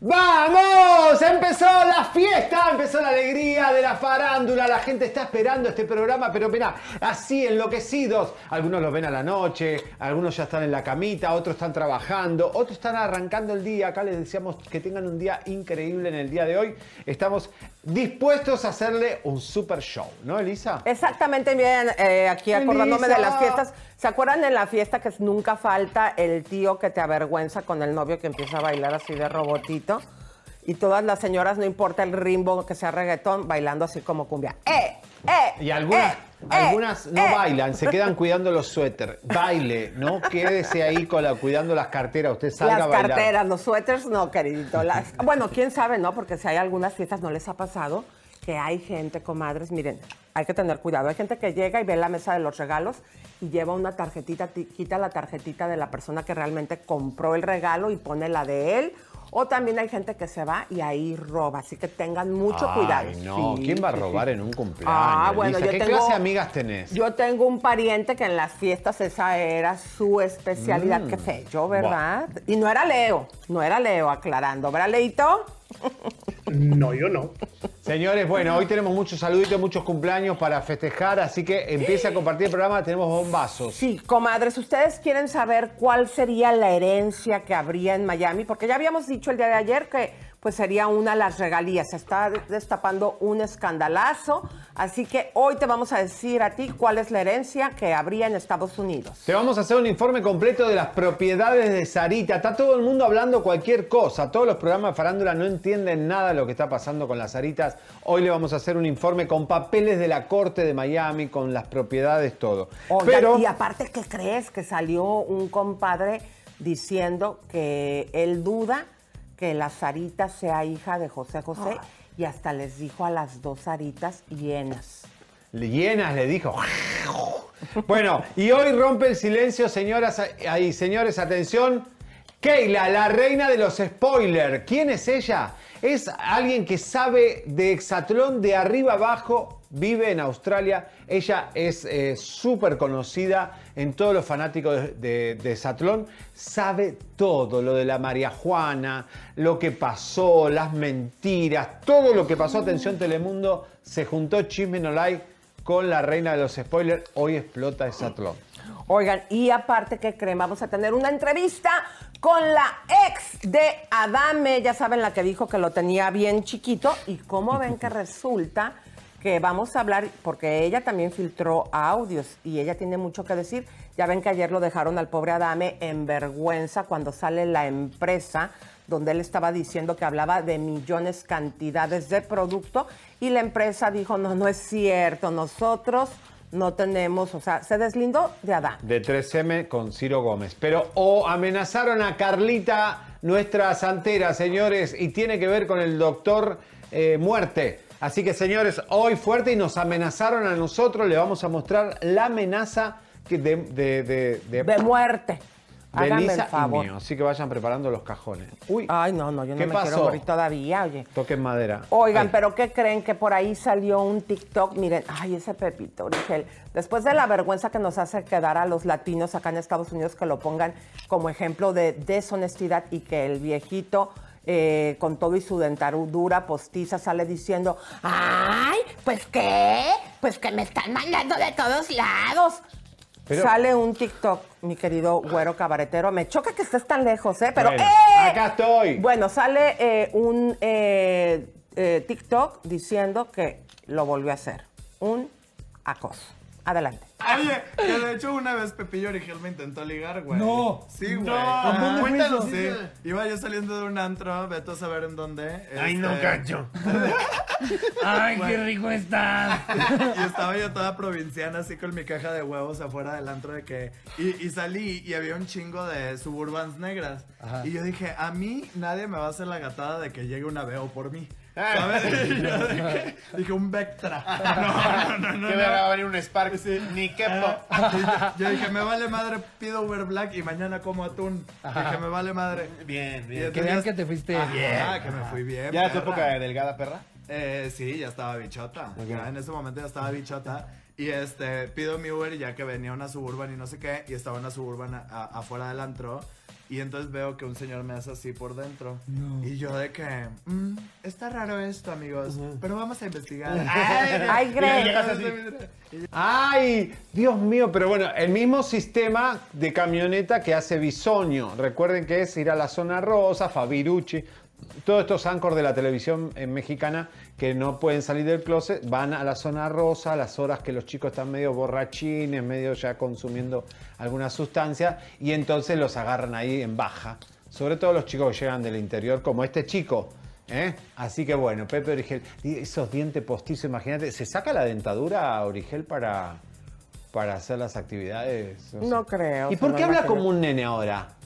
¡Vamos! Empezó la fiesta, empezó la alegría de la farándula. La gente está esperando este programa, pero mira, así enloquecidos. Algunos lo ven a la noche, algunos ya están en la camita, otros están trabajando, otros están arrancando el día. Acá les deseamos que tengan un día increíble en el día de hoy. Estamos dispuestos a hacerle un super show, ¿no, Elisa? Exactamente, bien, eh, aquí acordándome de las fiestas. ¿Se acuerdan de la fiesta que nunca falta el tío que te avergüenza con el novio que empieza a bailar así de robotito? Y todas las señoras, no importa el rimbo que sea reggaetón, bailando así como cumbia. ¡Eh! ¡Eh! Y algunas, eh, algunas eh, no eh. bailan, se quedan cuidando los suéteres. Baile, no quédese ahí con la, cuidando las carteras. Usted salga Las a bailar. carteras, los suéteres, no, queridito. Las- bueno, quién sabe, ¿no? Porque si hay algunas fiestas, ¿no les ha pasado? Que hay gente, comadres, miren, hay que tener cuidado. Hay gente que llega y ve la mesa de los regalos y lleva una tarjetita, ti- quita la tarjetita de la persona que realmente compró el regalo y pone la de él. O también hay gente que se va y ahí roba, así que tengan mucho Ay, cuidado. no, Sí, ¿quién va a sí. robar en un cumpleaños? Ah, bueno, Elisa? yo ¿Qué tengo- clase de amigas tenés? Yo tengo un pariente que en las fiestas esa era su especialidad. Mm. Qué fe, yo, ¿verdad? Y no era Leo, no era Leo, aclarando. ¿Verdad, Leito? No, yo no. Señores, bueno, hoy tenemos muchos saluditos, muchos cumpleaños para festejar, así que empiece a compartir el programa, tenemos bombazos. Sí, comadres, ¿ustedes quieren saber cuál sería la herencia que habría en Miami? Porque ya habíamos dicho el día de ayer que pues sería una de las regalías. Se está destapando un escandalazo. Así que hoy te vamos a decir a ti cuál es la herencia que habría en Estados Unidos. Te vamos a hacer un informe completo de las propiedades de Sarita. Está todo el mundo hablando cualquier cosa. Todos los programas de farándula no entienden nada de lo que está pasando con las Saritas. Hoy le vamos a hacer un informe con papeles de la corte de Miami, con las propiedades, todo. Pero y aparte, ¿qué crees? Que salió un compadre diciendo que él duda que la Sarita sea hija de José José y hasta les dijo a las dos Saritas hienas. llenas le dijo. Bueno, y hoy rompe el silencio, señoras y señores, atención. Keila, la reina de los spoilers. ¿Quién es ella? Es alguien que sabe de hexatlón de arriba abajo, vive en Australia. Ella es eh, súper conocida en todos los fanáticos de, de, hexatlón. Sabe todo, lo de la María Juana, lo que pasó, las mentiras, todo lo que pasó. Atención Telemundo, se juntó Chisme No Like con la reina de los spoilers. Hoy explota hexatlón. Oigan, y aparte, ¿qué creen? Vamos a tener una entrevista con la ex de Adame, ya saben la que dijo que lo tenía bien chiquito. ¿Y cómo ven que resulta que vamos a hablar? Porque ella también filtró audios y ella tiene mucho que decir. Ya ven que ayer lo dejaron al pobre Adame en vergüenza cuando sale la empresa donde él estaba diciendo que hablaba de millones cantidades de producto y la empresa dijo, no, no es cierto, nosotros no tenemos, o sea, se deslindó de Adán. De 3M con Ciro Gómez. Pero o amenazaron a Carlita, nuestra santera, señores, y tiene que ver con el doctor eh, Muerte. Así que, señores, hoy fuerte y nos amenazaron a nosotros. Le vamos a mostrar la amenaza de, de, de, de- De muerte. de Lisa el favor. y mío. Así que vayan preparando los cajones. Uy, Ay, no, no, yo no ¿Qué me quiero pasó? morir todavía, oye. toquen madera. Oigan, Ay. pero ¿qué creen? Que por ahí salió un TikTok. Miren, ay, ese Pepito Origel. Después de la vergüenza que nos hace quedar a los latinos acá en Estados Unidos, que lo pongan como ejemplo de deshonestidad y que el viejito, eh, con todo y su dentadura postiza, sale diciendo, ay, pues qué, pues que me están mandando de todos lados. Pero- Sale un TikTok mi querido güero cabaretero. Me choca que estés tan lejos, ¿eh? Pero Bueno, ¡eh! acá estoy. Bueno, sale eh, un eh, eh, TikTok diciendo que lo volvió a hacer. Un acoso. Adelante. Oye, que de hecho una vez Pepillo Origel me intentó ligar, güey. No. Sí, güey. No. Ajá. ¿Dónde fue Cuéntalo, eso? sí. Iba yo saliendo de un antro, vete a saber en dónde. Ay, este, no, cacho. Ay, qué rico estás. y estaba yo toda provinciana así con mi caja de huevos afuera del antro de que... Y, y salí y había un chingo de suburbans negras. Y yo dije, a mí nadie me va a hacer la gatada de que llegue una veo por mí. ¿Sabes? Y yo dije, un Vectra. No, no, no, no. Que no. me va a venir un Spark. Ni quepo. Y yo- dije, me vale madre, pido Uber Black y mañana como atún. Dije, me vale madre. Bien, bien. Que vean que te fuiste Ah, bien. que me fui bien. ¿Ya era tu época de delgada perra? Eh, sí, ya estaba bichota. Ya en ese momento ya estaba bichota. Y este, pido mi Uber y ya que venía una suburban y no sé qué, y estaba una suburban a- a- afuera del antro. Y entonces veo que un señor me hace así por dentro. Y yo de que, "Mm, está raro esto, amigos, pero vamos a investigar. Ay. ¡Ay! Dios mío, pero bueno, el mismo sistema de camioneta que hace Bisoño. Recuerden que es ir a la zona rosa, Fabirucci, todos estos ancors de la televisión eh, mexicana que no pueden salir del closet, van a la zona rosa a las horas que los chicos están medio borrachines, medio ya consumiendo alguna sustancia, y entonces los agarran ahí en baja. Sobre todo los chicos que llegan del interior, como este chico. ¿eh? Así que bueno, Pepe Origel, esos dientes postizos, imagínate, ¿se saca la dentadura a Origel para, para hacer las actividades? No creo, ¿Y por qué habla imagino. como un nene ahora?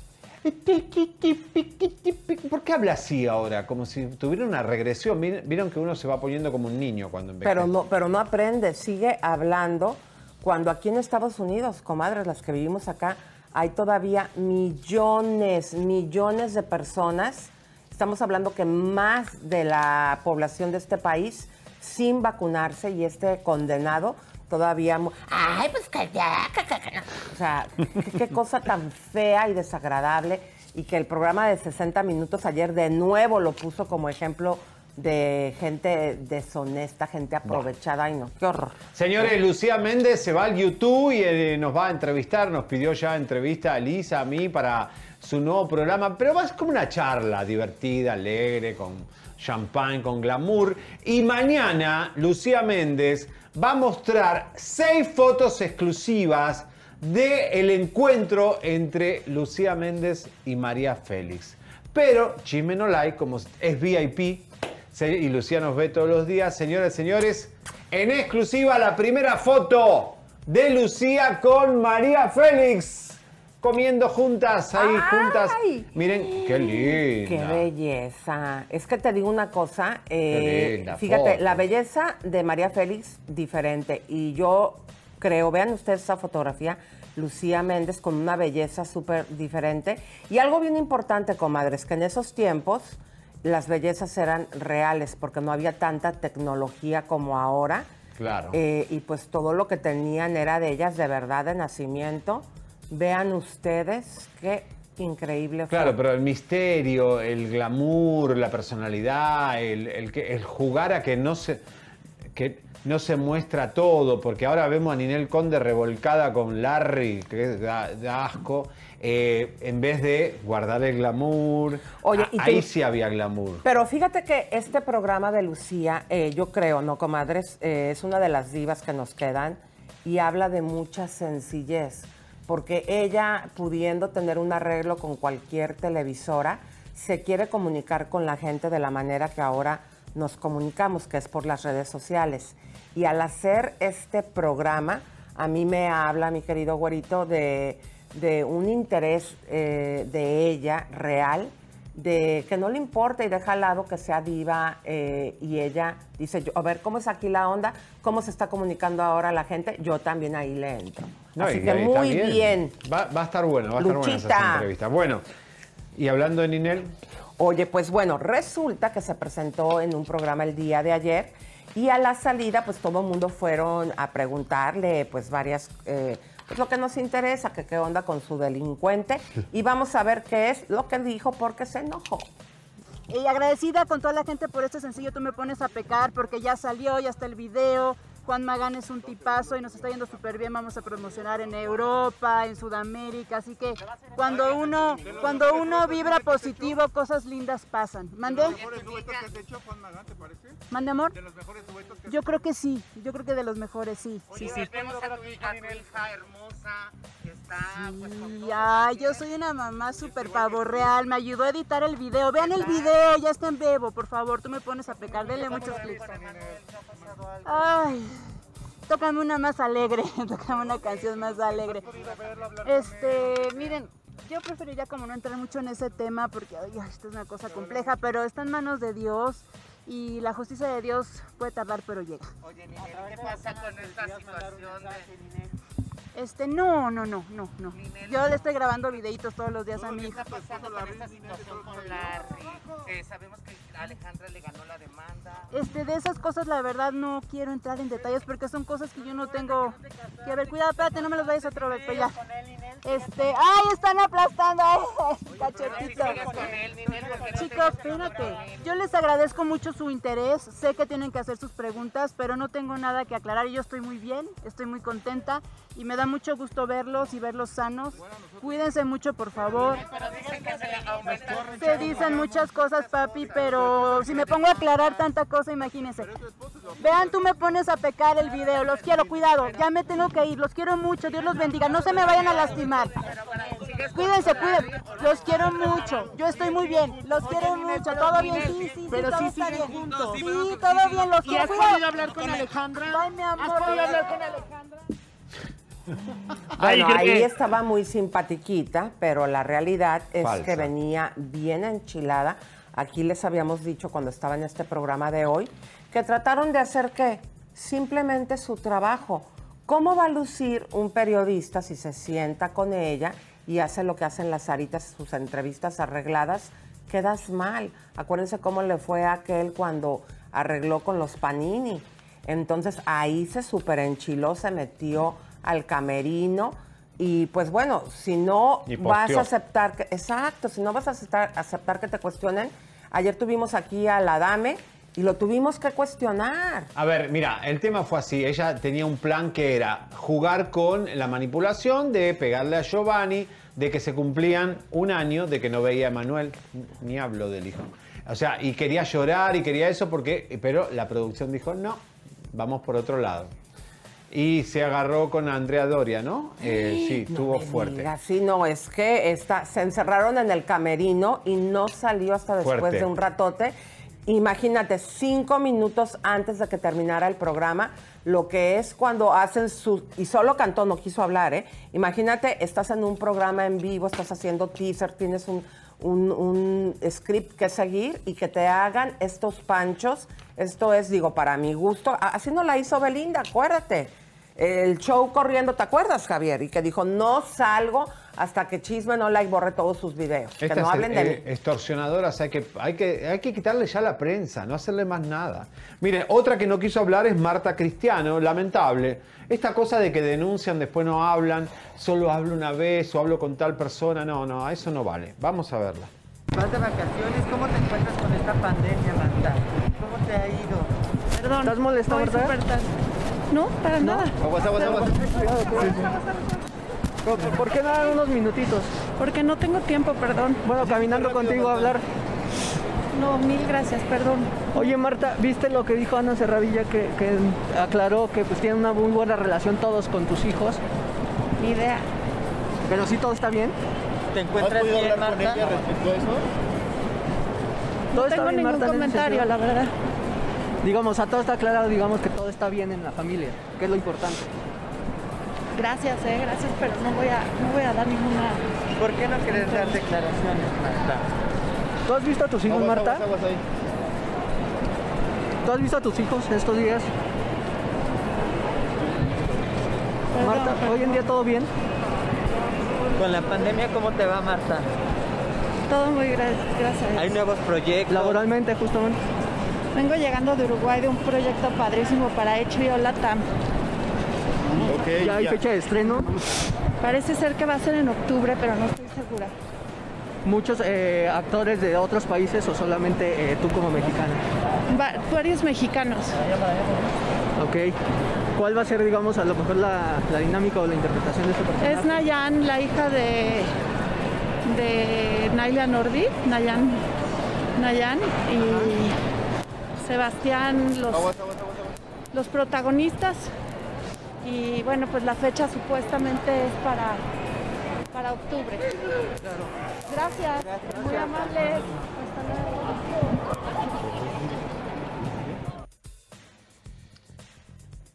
¿Por qué habla así ahora? Como si tuviera una regresión. Vieron que uno se va poniendo como un niño cuando envejece. Pero no, pero no aprende, sigue hablando. Cuando aquí en Estados Unidos, comadres, las que vivimos acá, hay todavía millones, millones de personas. Estamos hablando que más de la población de este país sin vacunarse y este condenado todavía. Ay, pues que ya. que- que- que no". O sea, qué, cosa tan fea y desagradable. Y que el programa de 60 minutos ayer de nuevo lo puso como ejemplo de gente deshonesta, gente aprovechada. Ay, no, qué horror. Señores, Lucía Méndez se va al YouTube y eh, nos va a entrevistar. Nos pidió ya entrevista a Lisa, a mí, para su nuevo programa. Pero va como una charla divertida, alegre, con champagne, con glamour. Y mañana, Lucía Méndez va a mostrar seis fotos exclusivas del encuentro entre Lucía Méndez y María Félix. Pero Chisme no like, como es VIP, y Lucía nos ve todos los días. Señoras y señores, en exclusiva la primera foto de Lucía con María Félix. Comiendo juntas, ahí ¡Ay! juntas. Miren, qué linda. Qué belleza. Es que te digo una cosa, eh, linda fíjate, foto. la belleza de María Félix diferente y yo creo, vean ustedes esa fotografía, Lucía Méndez con una belleza súper diferente y algo bien importante, comadres, que en esos tiempos las bellezas eran reales porque no había tanta tecnología como ahora. Claro. Eh, y pues todo lo que tenían era de ellas de verdad de nacimiento. Vean ustedes qué increíble Claro, foto. pero el misterio, el glamour, la personalidad, el, el que- el jugar a que no se que no se muestra todo, porque ahora vemos a Ninel Conde revolcada con Larry, que da, da asco, eh, en vez de guardar el glamour. Oye, a- y tú- ahí sí había glamour. Pero fíjate que este programa de Lucía, eh, yo creo, ¿no, comadres? Eh, es una de las divas que nos quedan y habla de mucha sencillez, porque ella, pudiendo tener un arreglo con cualquier televisora, se quiere comunicar con la gente de la manera que ahora nos comunicamos, que es por las redes sociales. Y al hacer este programa, a mí me habla, mi querido güerito, de, un interés eh, de ella real de que no le importa y deja al lado que sea diva eh, y ella dice, yo, a ver, ¿cómo es aquí la onda? ¿Cómo se está comunicando ahora la gente? Yo también ahí le entro. No, Así que muy bien. Va, va a estar bueno, va a estar buena Luchita. esa entrevista. Bueno, y hablando de Ninel, Oye, pues bueno, resulta que se presentó en un programa el día de ayer y a la salida pues todo el mundo fueron a preguntarle pues varias, eh, pues lo que nos interesa, que qué onda con su delincuente y vamos a ver qué es lo que dijo porque se enojó. Y agradecida con toda la gente por este sencillo Tú me pones a pecar porque ya salió, ya está el video, Juan Magán es un tipazo y nos está yendo súper bien. Vamos a promocionar en Europa, en Sudamérica. Así que cuando uno, cuando uno vibra positivo, cosas lindas pasan. ¿Mande? ¿Mande, amor? Yo creo que sí. Yo creo que de los mejores, sí. Sí, sí. Vemos a tu, a tu hija hermosa que está pues con Y, ay, yo soy una mamá súper pavo real. Me ayudó a editar el video. Vean el video, ya está en Bebo, por favor. Tú me pones a pecar. Denle muchos clics. Ay, tócame una más alegre. tócame una canción más alegre. Este, miren, yo preferiría como no entrar mucho en ese tema porque ay, esto es una cosa compleja, pero está en manos de Dios. Y la justicia de Dios puede tardar, pero llega. Oye, Ninel, ¿qué pasa con esta situación de... Este, no, no, no, no, no. Yo le estoy grabando videitos todos los días a mi ¿Qué hija. está pasando con esta situación con Larry? Eh, sabemos que Alejandra le ganó la demanda. Este, de esas cosas la verdad no quiero entrar en detalles porque son cosas que yo no tengo que ver. Cuidado, espérate, no me los vayas pues ya. Este, ay, están aplastando, te Chicos, espérate. Yo les agradezco mucho su interés. Sé que tienen que hacer sus preguntas, pero no tengo nada que aclarar. Yo estoy muy bien, estoy muy contenta y me da mucho gusto verlos y verlos sanos. Cuídense mucho, por favor. Se dicen muchas cosas, papi, pero si me pongo a aclarar tanta cosa, imagínense. Vean, tú me pones a pecar el video. Los quiero, cuidado. Ya me tengo que ir. Los quiero mucho. Dios los bendiga. No se me vayan a lastimar. Cuídense, cuídense. Los quiero mucho. Yo estoy muy bien. Los quiero mucho. Todo bien, sí, sí, sí. Pero todo sí está bien. juntos. Sí, todo bien. Los ¿Y quiero. has podido hablar con Alejandra? Ay, mi amor. ¿Has podido hablar con Alejandra? Bueno, ahí estaba muy simpatiquita, pero la realidad es Falsa. que venía bien enchilada. Aquí les habíamos dicho cuando estaba en este programa de hoy que trataron de hacer qué? Simplemente su trabajo. ¿Cómo va a lucir un periodista si se sienta con ella y hace lo que hacen las aritas, sus entrevistas arregladas? Quedas mal. Acuérdense cómo le fue a aquel cuando arregló con los Panini. Entonces ahí se super enchiló, se metió al camerino y pues bueno, si no vas a aceptar que, exacto, si no vas a aceptar, aceptar que te cuestionen, ayer tuvimos aquí a la dame y lo tuvimos que cuestionar. A ver, mira, el tema fue así. Ella tenía un plan que era jugar con la manipulación de pegarle a Giovanni, de que se cumplían un año de que no veía a Manuel. Ni hablo del hijo. O sea, y quería llorar y quería eso porque, pero la producción dijo, no, vamos por otro lado. Y se agarró con Andrea Doria, ¿no? Eh, sí, tuvo fuerte. Mira, sí, no, es que está, se encerraron en el camerino y no salió hasta después Fuerte. de un ratote. Imagínate, cinco minutos antes de que terminara el programa, lo que es cuando hacen su... Y solo cantó, no quiso hablar, ¿eh? Imagínate, estás en un programa en vivo, estás haciendo teaser, tienes un, un- un script que seguir y que te hagan estos panchos. Esto es, digo, para mi gusto. Así no la hizo Belinda, acuérdate el show corriendo, ¿te acuerdas, Javier? Y que dijo, no salgo hasta que Chisme no like borre todos sus videos. que no hablen de eh, mí. extorsionadoras hay que, hay, que, hay que quitarle ya la prensa, no hacerle más nada. Miren, otra que no quiso hablar es Marta Cristiano, lamentable. Esta cosa de que denuncian, después no hablan, solo hablo una vez o hablo con tal persona, no, no, eso no vale. Vamos a verla. Vas de vacaciones, ¿cómo te encuentras con esta pandemia, Marta? ¿Cómo te ha ido? Perdón. ¿Estás molesta, No, para nada. Aguas, aguas, aguas. ¿Por, por qué dar unos minutitos? Porque no tengo tiempo, perdón. Bueno, caminando contigo a hablar. No, mil gracias, perdón. Oye, Marta, ¿viste lo que dijo Ana Serradilla que, que aclaró que pues tienen una muy buena relación todos con tus hijos? Ni idea. Pero sí todo está bien. ¿Te encuentras bien, Marta? No respecto a eso? Está tengo bien, ningún Marta, comentario, la verdad. Digamos, a todo está aclarado, digamos que todo está bien en la familia, que es lo importante. Gracias, eh, gracias, pero no voy a, no voy a dar ninguna. ¿Por qué no quieres dar declaraciones, Marta? ¿Tú has visto a tus hijos, Marta? ¿Tú has visto a tus hijos estos días? Perdón, Marta, perdón. hoy en día todo bien. Con la pandemia, ¿cómo te va, Marta? Todo muy gracias, gracias. nuevos proyectos. Laboralmente, justamente. Vengo llegando de Uruguay de un proyecto padrísimo para HBO Latam. ¿Ya hay fecha de estreno? Parece ser que va a ser en octubre, pero no estoy segura. muchos eh, actores de otros países o solamente eh, tú como mexicana? Va- varios mexicanos. Ok. ¿Cuál va a ser, digamos, a lo mejor la, la dinámica o la interpretación de este personaje? Es Nayan, la hija de, de Naila Nordi, Nayan, Nayan y Sebastián, los, los protagonistas. Y bueno, pues la fecha supuestamente es para, para octubre. Gracias, muy amables. Hasta luego.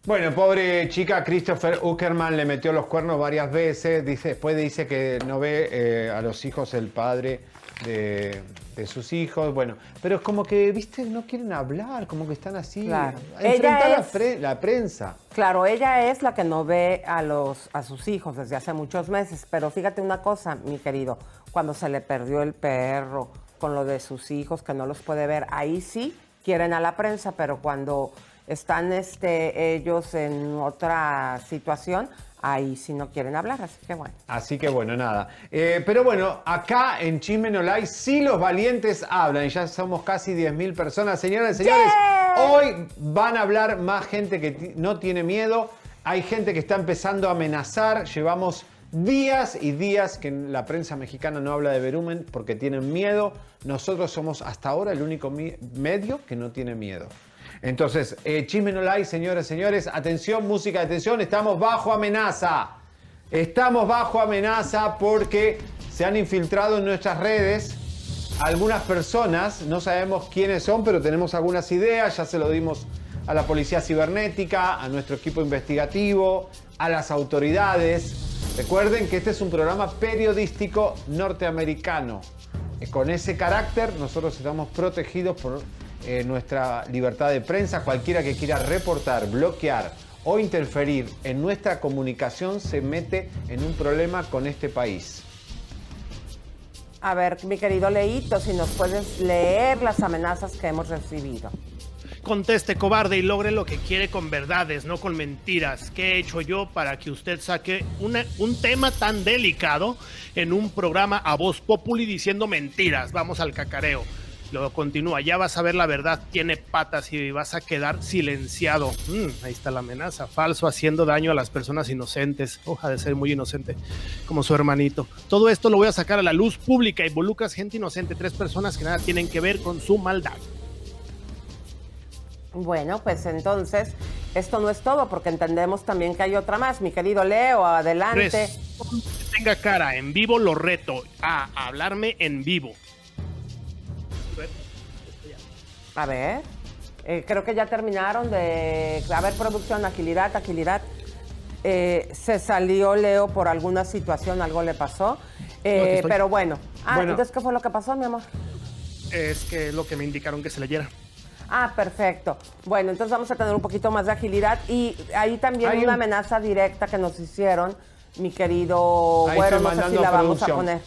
Bueno, pobre chica, Christopher Uckerman le metió los cuernos varias veces. Dice, después dice que no ve eh, a los hijos el padre de, de sus hijos. Bueno, pero es como que, viste, no quieren hablar, como que están así. Claro. a enfrentar la, pre- la prensa. Claro, ella es la que no ve a los a sus hijos desde hace muchos meses, pero fíjate una cosa, mi querido, cuando se le perdió el perro con lo de sus hijos que no los puede ver, ahí sí quieren a la prensa, pero cuando están este ellos en otra situación, ahí sí no quieren hablar, así que bueno. Así que bueno, nada. Eh, pero bueno, acá en Chisme No sí los valientes hablan y ya somos casi 10.000 personas. Señoras y señores, hoy van a hablar más gente que no tiene miedo. Hay gente que está empezando a amenazar. Llevamos días y días que la prensa mexicana no habla de Verumen porque tienen miedo. Nosotros somos hasta ahora el único medio que no tiene miedo. Entonces, eh, Chisme No Like, señoras y señores, atención, música de atención, estamos bajo amenaza. Estamos bajo amenaza porque se han infiltrado en nuestras redes algunas personas, no sabemos quiénes son, pero tenemos algunas ideas, ya se lo dimos a la policía cibernética, a nuestro equipo investigativo, a las autoridades. Recuerden que este es un programa periodístico norteamericano. Eh, Con ese carácter nosotros estamos protegidos por eh, nuestra libertad de prensa. Cualquiera que quiera reportar, bloquear o interferir en nuestra comunicación se mete en un problema con este país. A ver, mi querido Leito, si nos puedes leer las amenazas que hemos recibido. Conteste, cobarde, y logre lo que quiere con verdades, no con mentiras. ¿Qué he hecho yo para que usted saque una- un tema tan delicado en un programa a voz populi diciendo mentiras? Vamos al cacareo. Luego continúa, ya vas a ver la verdad, tiene patas y vas a quedar silenciado. Mm, ahí está la amenaza. Falso, haciendo daño a las personas inocentes. Hoja de ser muy inocente, como su hermanito. Todo esto lo voy a sacar a la luz pública. Involucras gente inocente, tres personas que nada tienen que ver con su maldad. Bueno, pues entonces, esto no es todo, porque entendemos también que hay otra más. Mi querido Leo, adelante. Tres. Tenga cara, en vivo lo reto a hablarme en vivo. A ver, eh, creo que ya terminaron de... A ver, producción, agilidad, agilidad. Eh, se salió Leo por alguna situación, algo le pasó. Eh, estoy. pero bueno. Ah, Bueno. entonces, ¿qué fue lo que pasó, mi amor? Es que lo que me indicaron que se leyera. Ah, perfecto. Bueno, entonces vamos a tener un poquito más de agilidad y ahí también Hay una un- amenaza directa que nos hicieron, mi querido Ahí Güero, estoy no sé si la vamos a poner.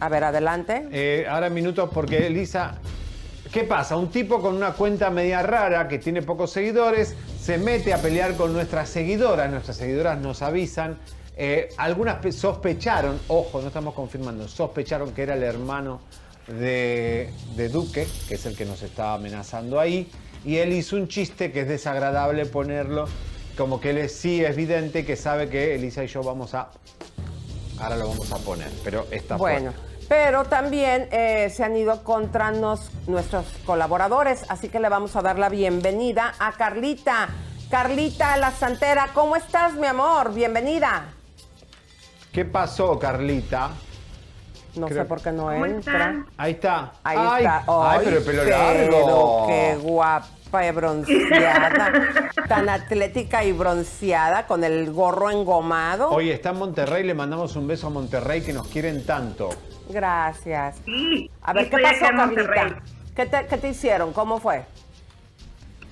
A ver, adelante. Eh, ahora minutos porque Elisa. ¿Qué pasa? Un tipo con una cuenta media rara que tiene pocos seguidores se mete a pelear con nuestras seguidoras. Nuestras seguidoras nos avisan. Eh, algunas pe- sospecharon, ojo, no estamos confirmando, sospecharon que era el hermano de, de Duque, que es el que nos estaba amenazando ahí. Y él hizo un chiste que es desagradable ponerlo, como que él es, sí es evidente que sabe que Elisa y yo vamos a. Ahora lo vamos a poner, pero está Bueno, fuerte. Pero también eh, se han ido contra nos- nuestros colaboradores, así que le vamos a dar la bienvenida a Carlita. Carlita La Santera, ¿cómo estás, mi amor? Bienvenida. ¿Qué pasó, Carlita? No Creo- sé por qué no ¿Cómo entra. Ahí está. Ahí ay, está. Ay, pero el pelo largo. Qué guapa y bronceada. tan atlética y bronceada con el gorro engomado. Hoy está en Monterrey, le mandamos un beso a Monterrey que nos quieren tanto. Gracias. a ver, ¿qué pasó. Carlita? ¿Qué te, ¿Qué te hicieron? ¿Cómo fue?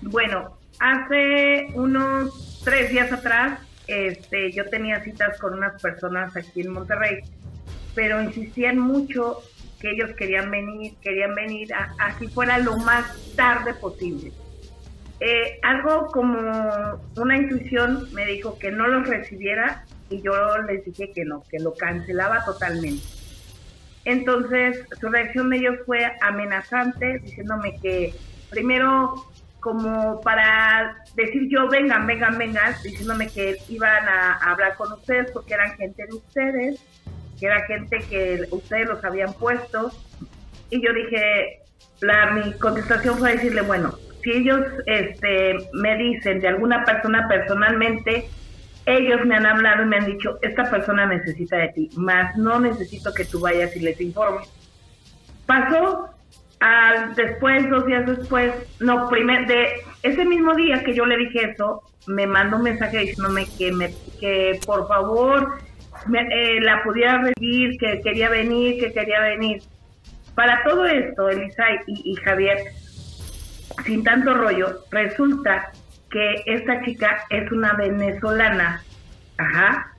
Bueno, hace unos tres días atrás, este, yo tenía citas con unas personas aquí en Monterrey, pero insistían mucho que ellos querían venir, querían venir a- así fuera lo más tarde posible. Eh, algo como una intuición me dijo que no los recibiera y yo les dije que no, que lo cancelaba totalmente. Entonces, su reacción de ellos fue amenazante, diciéndome que primero, como para decir yo, vengan, vengan, vengan, diciéndome que iban a, hablar con ustedes porque eran gente de ustedes, que era gente que ustedes los habían puesto. Y yo dije, la, mi contestación fue decirle, bueno, si ellos este, me dicen de alguna persona personalmente, ellos me han hablado y me han dicho, esta persona necesita de ti, más no necesito que tú vayas y les informes. Pasó al después, dos días después, no, primer, de ese mismo día que yo le dije eso, me mandó un mensaje diciéndome que, me, que por favor me, eh, la pudiera recibir, que quería venir, que quería venir. Para todo esto, Elisa y, y Javier, sin tanto rollo, resulta que esta chica es una venezolana, ajá,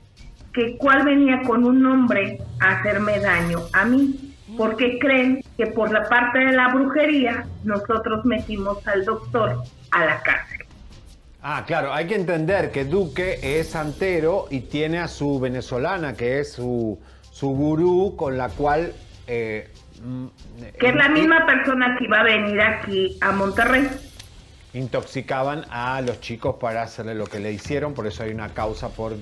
que cual venía con un hombre a hacerme daño a mí, porque creen que por la parte de la brujería nosotros metimos al doctor a la cárcel. Ah, claro, hay que entender que Duque es santero y tiene a su venezolana, que es su, su gurú, con la cual... eh, mm, Que es la in- misma persona que iba a venir aquí a Monterrey. Intoxicaban a los chicos para hacerle lo que le hicieron, por eso hay una causa por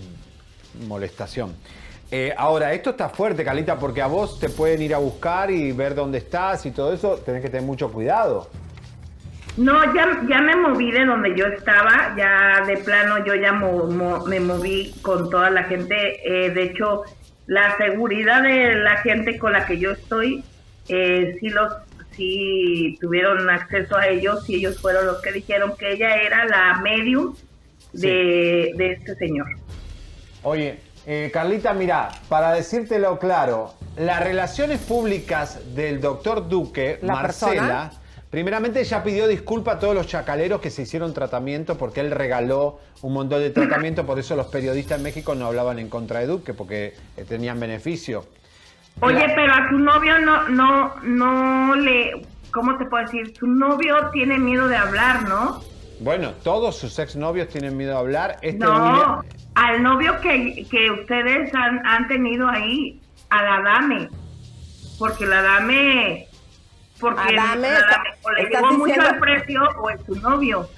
molestación. Eh, ahora, esto está fuerte, Carlita, porque a vos te pueden ir a buscar y ver dónde estás y todo eso, tenés que tener mucho cuidado. No, ya, ya me moví de donde yo estaba, ya de plano yo ya mo- mo- me moví con toda la gente. eh, de hecho, la seguridad de la gente con la que yo estoy, eh, sí los sí tuvieron acceso a ellos y ellos fueron los que dijeron que ella era la medium de, de este señor. Oye, eh, Carlita, mira, para decírtelo claro, las relaciones públicas del doctor Duque, ¿La Marcela, persona? primeramente ella pidió disculpas a todos los chacaleros que se hicieron tratamiento porque él regaló un montón de tratamiento, por eso los periodistas en México no hablaban en contra de Duque porque eh, tenían beneficio. Oye, pero a su novio no, no, no le, ¿cómo te puedo decir? Su novio tiene miedo de hablar, ¿no? Bueno, todos sus exnovios tienen miedo a hablar. Este no, William- al novio que, que ustedes han, han tenido ahí, a la dame, porque la dame, porque Adame, la está- dame o le llegó mucho diciendo- al precio o es su novio.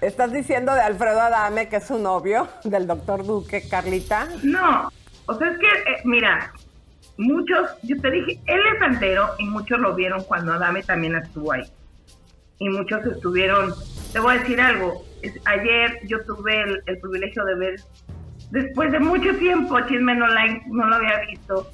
¿Estás diciendo de Alfredo Adame, que es su novio, del doctor Duque, Carlita? No, o sea, es que, eh, mira, muchos, yo te dije, él es santero y muchos lo vieron cuando Adame también estuvo ahí. Y muchos estuvieron, te voy a decir algo, ayer yo tuve el, privilegio de ver, después de mucho tiempo, Chisme Online, no lo había visto.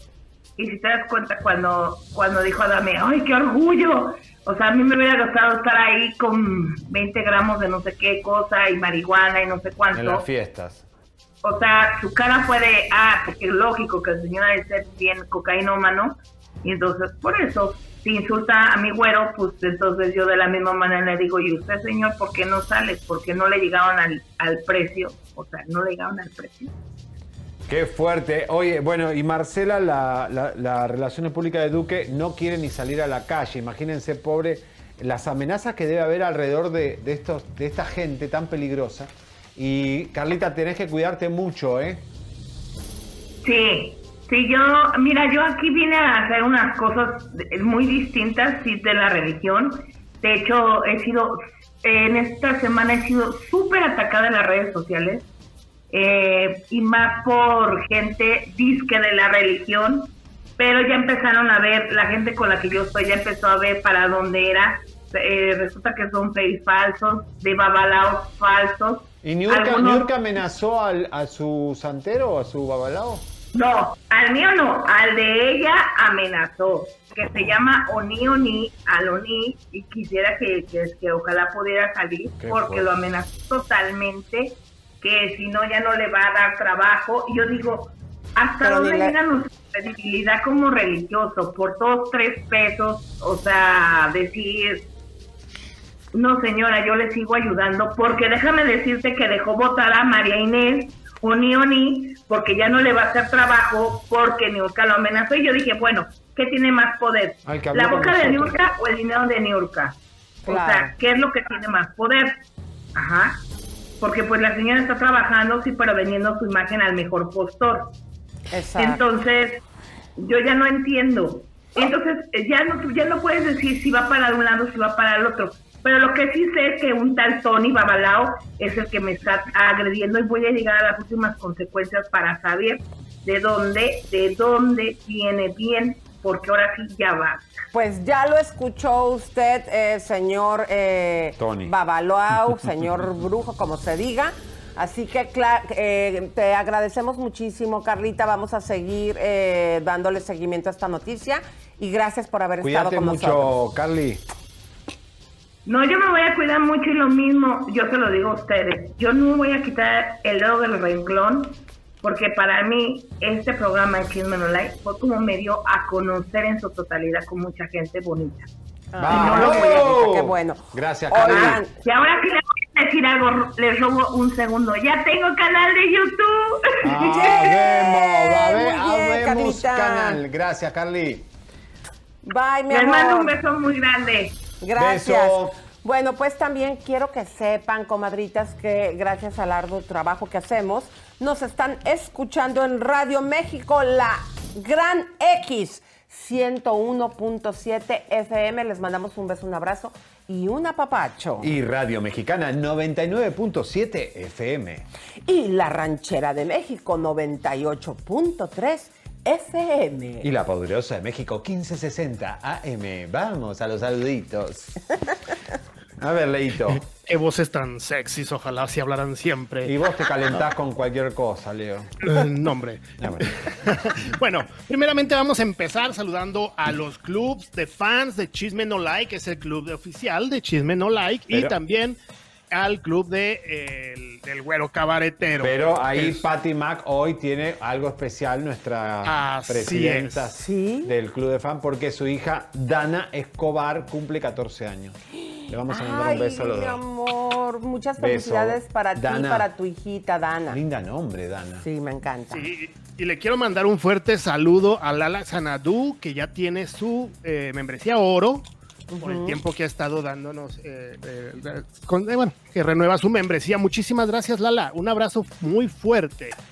Y si te das cuenta, cuando, cuando dijo Adame, ¡ay, qué orgullo! O sea, a mí me hubiera gustado estar ahí con 20 gramos de no sé qué cosa y marihuana y no sé cuánto. en las fiestas. O sea, su cara fue de, ah, porque es lógico que el señor debe ser bien cocainómano. Y entonces, por eso, si insulta a mi güero, pues entonces yo de la misma manera le digo, ¿y usted, señor, por qué no sale? ¿Por qué no le llegaron al, al precio? O sea, no le llegaron al precio. Qué fuerte. Oye, bueno, y Marcela, la, la, la relaciones públicas de Duque, no quiere ni salir a la calle. Imagínense, pobre, las amenazas que debe haber alrededor de, de estos, de esta gente tan peligrosa. Y Carlita, tenés que cuidarte mucho, ¿eh? Sí, sí, yo, mira, yo aquí vine a hacer unas cosas muy distintas, sí, de la religión. De hecho, he sido, en esta semana he sido súper atacada en las redes sociales. eh, y más por gente disque de la religión, pero ya empezaron a ver, la gente con la que yo estoy ya empezó a ver para dónde era. Eh, resulta que son face falsos, de babalaos falsos. ¿Y Niurka, Algunos- Niurka amenazó al- a su santero o a su babalao? No, al mío no, al de ella amenazó, que se llama Oni Oni, al Oni, y quisiera que, que, que ojalá pudiera salir, Qué porque fuerte. lo amenazó totalmente, que si no ya no le va a dar trabajo. Y yo digo, ¿hasta Pero dónde le- llega nuestra credibilidad como religioso? Por dos, tres pesos, o sea, decir, no señora, yo le sigo ayudando, porque déjame decirte que dejó votar a María Inés Oni Oni, porque ya no le va a hacer trabajo, porque Niurka lo amenazó. Y yo dije, bueno, ¿qué tiene más poder? Ay, ¿La boca de. Niurka o el dinero de Niurka? O sea, ¿qué es lo que tiene más poder? Ajá. Porque pues la señora está trabajando, sí, pero vendiendo su imagen al mejor postor. Exacto. Entonces, yo ya no entiendo. Entonces, eh, ya no, ya no puedes decir si va para un lado, si va para el otro. Pero lo que sí sé es que un tal Tony Babalao es el que me está agrediendo y voy a llegar a las últimas consecuencias para saber de dónde, de dónde viene bien, porque ahora sí ya va. Pues ya lo escuchó usted, eh, señor eh, Tony. Babalao, señor Brujo, como se diga. Así que cla- eh, te agradecemos muchísimo, Carlita. Vamos a seguir eh, dándole seguimiento a esta noticia y gracias por haber Cuídate estado con mucho, nosotros. Carly. No, yo me voy a cuidar mucho y lo mismo, yo se lo digo a ustedes. Yo no voy a quitar el dedo del renglón porque para mí este programa de Chisme No Like fue como me dio a conocer en su totalidad con mucha gente bonita. Ay, no lo voy a quitar, qué bueno. Gracias, Oigan, Carly. Y ahora sí les voy a decir algo, les robo un segundo. Ya tengo canal de YouTube. Ah, habemos Carlita. canal. Gracias, Carly. Bye, mi Les amor. mando un beso muy grande. Gracias. Beso. Bueno, pues también quiero que sepan, comadritas, que gracias al arduo trabajo que hacemos, nos están escuchando en Radio México, la Gran X 101.7 FM. Les mandamos un beso, un abrazo y un apapacho. Y Radio Mexicana 99.7 FM. Y la Ranchera de México 98.3 FM. Y la Poderosa de México 1560 AM. Vamos a los saluditos. A ver, Leito. Qué voces tan sexys, ojalá si hablaran siempre. Y vos te calentás con cualquier cosa, Leo. Eh, no, hombre. Ah, bueno. Bueno, primeramente vamos a empezar saludando a los clubs de fans de Chisme No Like, que es el club oficial de Chisme No Like, y también al club de, eh, el- del Güero Cabaretero. Pero ahí Es- Patty Mac hoy tiene algo especial, nuestra Así presidenta es. ¿Sí? del Club de Fan, porque su hija Dana Escobar cumple 14 años. Le vamos a mandar Ay, un beso a los mi dos. amor, muchas Beso. felicidades para ti Dana. y para tu hijita Dana. Linda nombre, Dana. Sí, me encanta. Sí, y le quiero mandar un fuerte saludo a Lala Sanadú, que ya tiene su eh, membresía oro por el tiempo que ha estado dándonos, eh, eh, con- eh, bueno, que renueva su membresía. Muchísimas gracias, Lala. Un abrazo muy fuerte.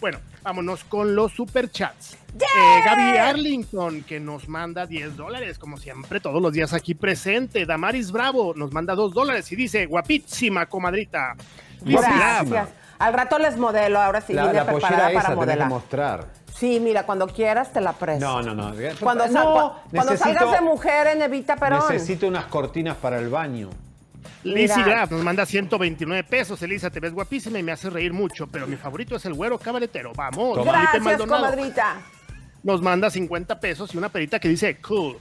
Bueno, vámonos con los superchats. Eh, Gaby Arlington, que nos manda 10 dólares, como siempre, todos los días aquí presente. Damaris Bravo nos manda 2 dólares y dice, guapísima, comadrita. Gracias. Al rato les modelo, ahora sí La, la preparada para esa que modelar. mostrar. Sí, mira, cuando quieras te la presto. No, no, no. Cuando, No, sal- cuando necesito- salgas de mujer en Evita Perón. Necesito unas cortinas para el baño. Lizzy. Graf nos manda 129 pesos. Elisa, te ves guapísima y me hace reír mucho, pero mi favorito es el güero cabaretero. Vamos, Felipe Gracias, Maldonado. comadrita. Nos manda 50 pesos y una perita que dice cool.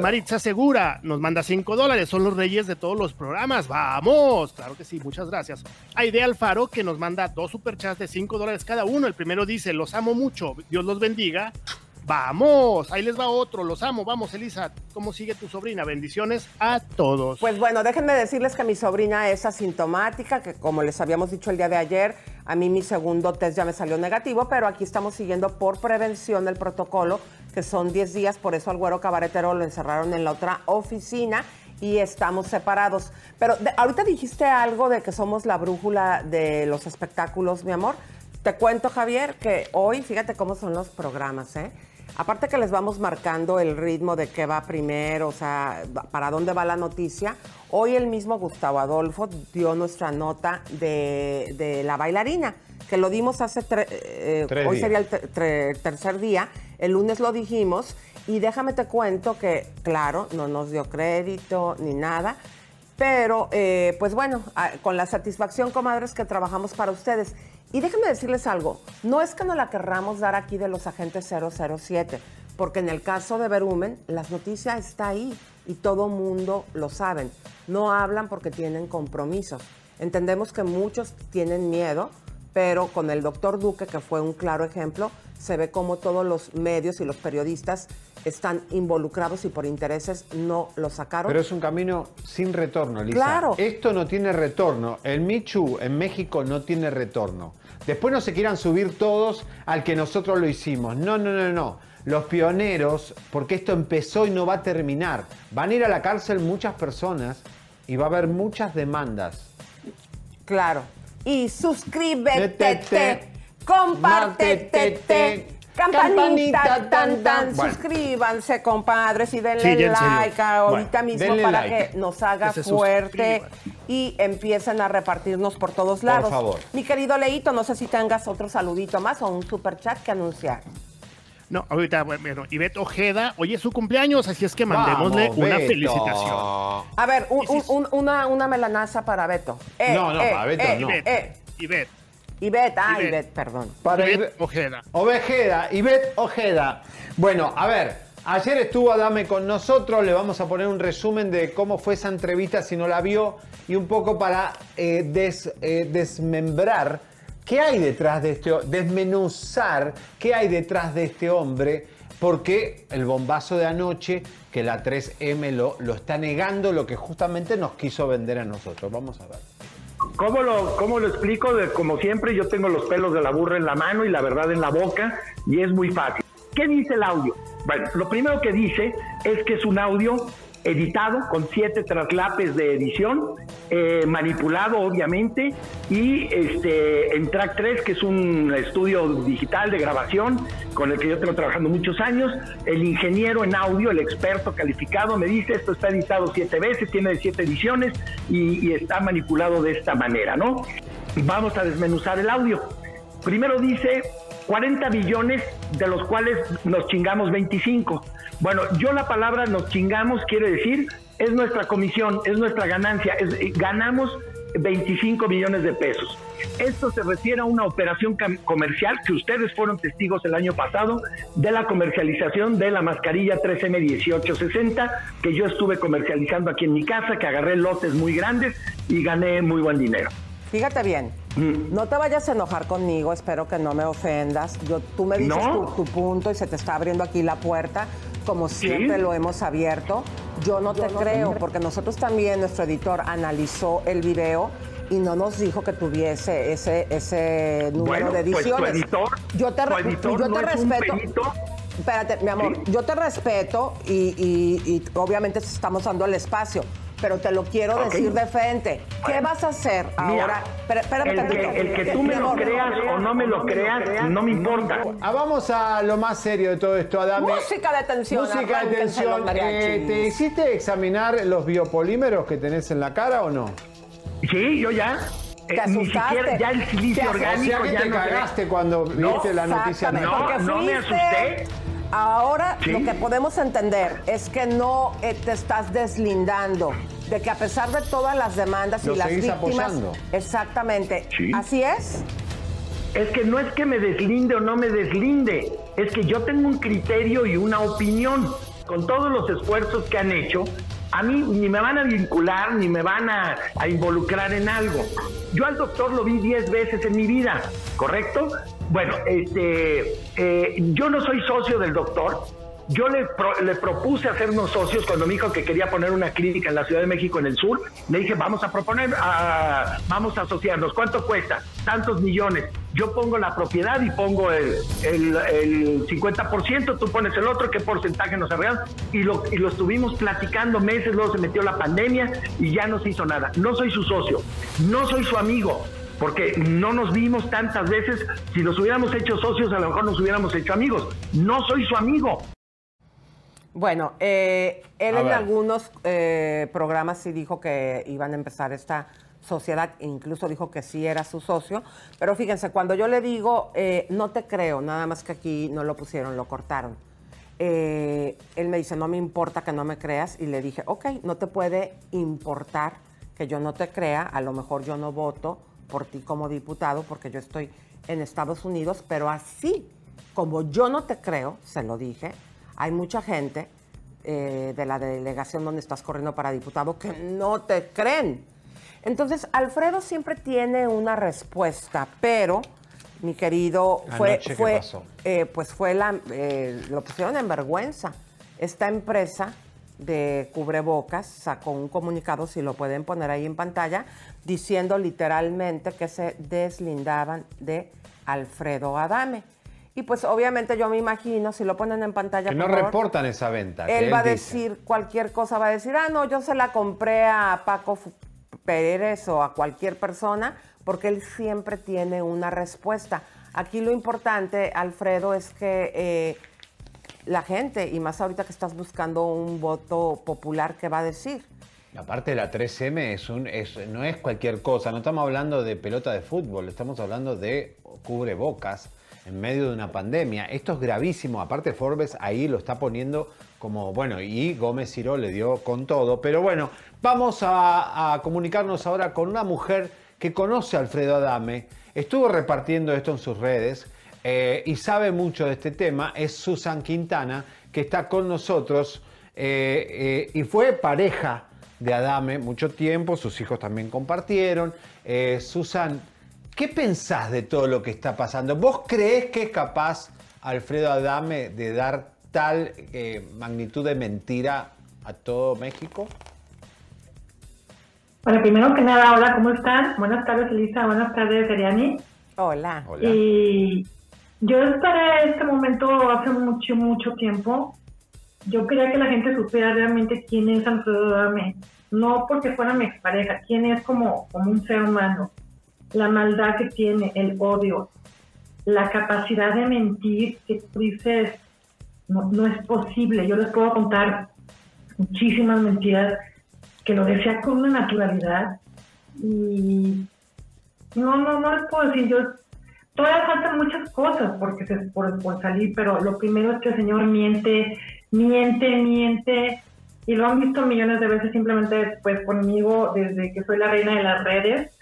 Maritza Segura nos manda 5 dólares. Son los reyes de todos los programas. ¡Vamos! Claro que sí, muchas gracias. Aide Alfaro que nos manda dos superchats de 5 dólares cada uno. El primero dice: Los amo mucho. Dios los bendiga. ¡Vamos! Ahí les va otro. Los amo. Vamos, Elisa. ¿Cómo sigue tu sobrina? Bendiciones a todos. Pues bueno, déjenme decirles que mi sobrina es asintomática, que como les habíamos dicho el día de ayer, a mí mi segundo test ya me salió negativo, pero aquí estamos siguiendo por prevención el protocolo, que son 10 días, por eso al güero cabaretero lo encerraron en la otra oficina y estamos separados. Pero de- ahorita dijiste algo de que somos la brújula de los espectáculos, mi amor. Te cuento, Javier, que hoy, fíjate cómo son los programas, ¿eh? Aparte que les vamos marcando el ritmo de qué va primero, o sea, para dónde va la noticia, hoy el mismo Gustavo Adolfo dio nuestra nota de, de la bailarina, que lo dimos hace tre- eh, Tres hoy días. sería el tre- tercer día, el lunes lo dijimos, y déjame te cuento que, claro, no nos dio crédito ni nada, pero, eh, pues bueno, ah, con la satisfacción, comadres, que trabajamos para ustedes. Y déjenme decirles algo, no es que nos la querramos dar aquí de los agentes 007, porque en el caso de Verumen, las noticias está ahí y todo mundo lo saben. No hablan porque tienen compromisos. Entendemos que muchos tienen miedo, pero con el doctor Duque, que fue un claro ejemplo, se ve cómo todos los medios y los periodistas están involucrados y por intereses no lo sacaron. Pero es un camino sin retorno, Lisa. Claro. Esto no tiene retorno. El Michu en México no tiene retorno. Después no se quieran subir todos al que nosotros lo hicimos. No, no, no, no. Los pioneros, porque esto empezó y no va a terminar. Van a ir a la cárcel muchas personas y va a haber muchas demandas. Claro. Y suscríbete, Tete, compártete, campanita, campanita, tan, tan, Bueno. suscríbanse, compadres, y denle Sí, like ahorita Bueno, mismo para like. que nos haga Que fuerte suscriban. y empiecen a repartirnos por todos lados. favor. Mi querido Leito, no sé si tengas otro saludito más o un super chat que anunciar. No, ahorita, bueno, Ivette Ojeda, hoy es su cumpleaños, así es que mandémosle Vamos, una Beto. felicitación. A ver, un- un- una, una melanaza para Beto. Eh, No, no, eh, para Beto eh, no. Ivette, eh. Ivette, Ivette, ah, Ivette. Ivette, perdón. Para Ivette Ojeda. Ovejeda, Ivette Ojeda. Bueno, a ver, ayer estuvo Adame con nosotros, le vamos a poner un resumen de cómo fue esa entrevista si no la vio y un poco para eh, des- eh, desmembrar qué hay detrás de este, ho- desmenuzar qué hay detrás de este hombre, porque el bombazo de anoche, que la 3M lo, lo está negando, lo que justamente nos quiso vender a nosotros. Vamos a ver. ¿Cómo lo, ¿Cómo lo explico? De- como siempre, yo tengo los pelos de la burra en la mano y la verdad en la boca, y es muy fácil. ¿Qué dice el audio? Bueno, lo primero que dice es que es un audio editado con siete traslapes de edición, eh, manipulado obviamente, y este, en Track 3, que es un estudio digital de grabación con el que yo tengo trabajando muchos años, el ingeniero en audio, el experto calificado, me dice, esto está editado siete veces, tiene siete ediciones y, y está manipulado de esta manera, ¿no? Vamos a desmenuzar el audio. Primero dice 40 billones, de los cuales nos chingamos 25. Bueno, yo la palabra nos chingamos quiere decir, es nuestra comisión, es nuestra ganancia, eh, ganamos 25 millones de pesos. Esto se refiere a una operación comercial que ustedes fueron testigos el año pasado de la comercialización de la mascarilla 3M1860 que yo estuve comercializando aquí en mi casa, que agarré lotes muy grandes y gané muy buen dinero. Fíjate bien. No te vayas a enojar conmigo, espero que no me ofendas. Yo, tú me dices No. tu, tu punto y se te está abriendo aquí la puerta, como siempre lo hemos abierto. Yo no te creo, porque nosotros también, nuestro editor analizó el video y no nos dijo que tuviese ese, ese número Bueno, de pues tu ediciones. editor- yo te, tu editor yo no te es un respeto. Espérate, mi amor, yo te respeto y, y- y obviamente estamos dando el espacio, pero te lo quiero decir de frente. ¿Qué vas a hacer Mira, ahora? Espérame el, tantito. que, el que tú me lo creas o no me lo creas, no me importa. Ah, vamos a lo más serio de todo esto, Adame. Música de tensión, Música de mariachis. Eh, ¿Te hiciste examinar los biopolímeros que tenés en la cara o no? Sí, yo ya. Te eh, ni asustaste. siquiera ya el silicio orgánico O sea que ya te no cagaste cuando viste la noticia. No, no me asusté. Ahora Sí. lo que podemos entender es que no eh, te estás deslindando de que a pesar de todas las demandas Lo y las víctimas, apoyando. exactamente, Sí. así es. Es que no es que me deslinde o no me deslinde, es que yo tengo un criterio y una opinión. Con todos los esfuerzos que han hecho, a mí ni me van a vincular ni me van a, a involucrar en algo. Yo al doctor lo vi 10 veces en mi vida, ¿correcto? Bueno, este, eh, yo no soy socio del doctor. Yo le, pro- le propuse hacernos socios cuando me dijo que quería poner una clínica en la Ciudad de México, en el sur. Le dije, vamos a proponer, vamos a asociarnos. ¿Cuánto cuesta? Tantos millones. Yo pongo la propiedad y pongo el, el, el 50%, tú pones el otro, ¿qué porcentaje nos arreglan? Y lo, y lo estuvimos platicando meses, luego se metió la pandemia y ya no se hizo nada. No soy su socio, no soy su amigo. Porque no nos vimos tantas veces. Si nos hubiéramos hecho socios, a lo mejor nos hubiéramos hecho amigos. No soy su amigo. Bueno, eh, él A en ver. algunos eh, programas sí dijo que iban a empezar esta sociedad, incluso dijo que sí era su socio, pero fíjense, cuando yo le digo, eh, no te creo, nada más que aquí no lo pusieron, lo cortaron. Eh, él me dice, no me importa que no me creas, y le dije, ok, no te puede importar que yo no te crea, a lo mejor yo no voto por ti como diputado, porque yo estoy en Estados Unidos, pero así como yo no te creo, se lo dije, hay mucha gente eh, de la delegación donde estás corriendo para diputado que no te creen. Entonces, Alfredo siempre tiene una respuesta, pero mi querido, fue, eh, pues fue la, eh, lo pusieron en vergüenza. Esta empresa de cubrebocas sacó un comunicado, si lo pueden poner ahí en pantalla, diciendo literalmente que se deslindaban de Alfredo Adame. Y pues obviamente yo me imagino, si lo ponen en pantalla, Que no favor, reportan esa venta. él va a decir cualquier cosa, va a decir, ah, no, yo se la compré a Paco Pérez o a cualquier persona, porque él siempre tiene una respuesta. Aquí lo importante, Alfredo, es que eh, la gente, y más ahorita que estás buscando un voto popular, ¿qué va a decir? Aparte de la 3M es un, es, no es cualquier cosa, no estamos hablando de pelota de fútbol, estamos hablando de cubrebocas en medio de una pandemia. Esto es gravísimo, aparte Forbes ahí lo está poniendo como, bueno, y Gómez Ciro le dio con todo, pero bueno, vamos a comunicarnos ahora con una mujer que conoce a Alfredo Adame, estuvo repartiendo esto en sus redes eh, y sabe mucho de este tema, es Susan Quintana, que está con nosotros eh, eh, y fue pareja de Adame mucho tiempo, sus hijos también compartieron. Eh, Susan, ¿qué pensás de todo lo que está pasando? ¿Vos crees que es capaz Alfredo Adame de dar tal eh, magnitud de mentira a todo México? Bueno, primero que nada, hola, ¿cómo están? Buenas tardes, Elisa. Buenas tardes, Seriani. Hola. Y yo esperé este momento hace mucho, mucho tiempo. Yo quería que la gente supiera realmente quién es Alfredo Adame. No porque fuera mi expareja, quién es como, como un ser humano. La maldad que tiene, el odio, la capacidad de mentir que tú dices, no, no es posible. Yo les puedo contar muchísimas mentiras que lo decía con una naturalidad y no, no, no les puedo decir, yo todavía faltan muchas cosas porque se, por, por salir, pero lo primero es que el señor miente, miente, miente y lo han visto millones de veces simplemente pues conmigo desde que soy la reina de las redes,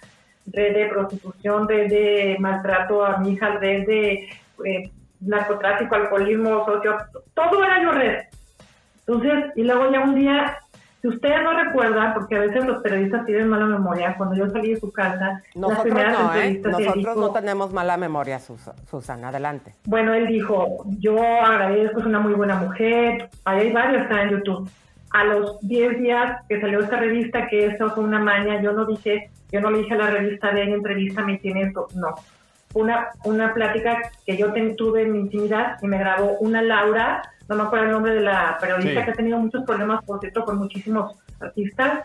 red de prostitución, red de maltrato a mi hija, red de eh, narcotráfico, alcoholismo, socio, todo era yo red. Entonces, y luego ya un día, si ustedes no recuerdan, porque a veces los periodistas tienen mala memoria, cuando yo salí de su casa, las Nosotros primeras no, ¿eh? Nosotros dijo, no tenemos mala memoria, Sus- Susan. Adelante. bueno, él dijo, yo agradezco, es una muy buena mujer, ahí hay varios, está en YouTube. A los 10 días que salió esta revista, que esto fue una maña, yo no dije, yo no le dije a la revista de entrevista, me tiene esto, no. Una, una plática que yo tuve en mi intimidad y me grabó una Laura, no me acuerdo el nombre de la periodista Sí. que ha tenido muchos problemas, por cierto, con muchísimos artistas,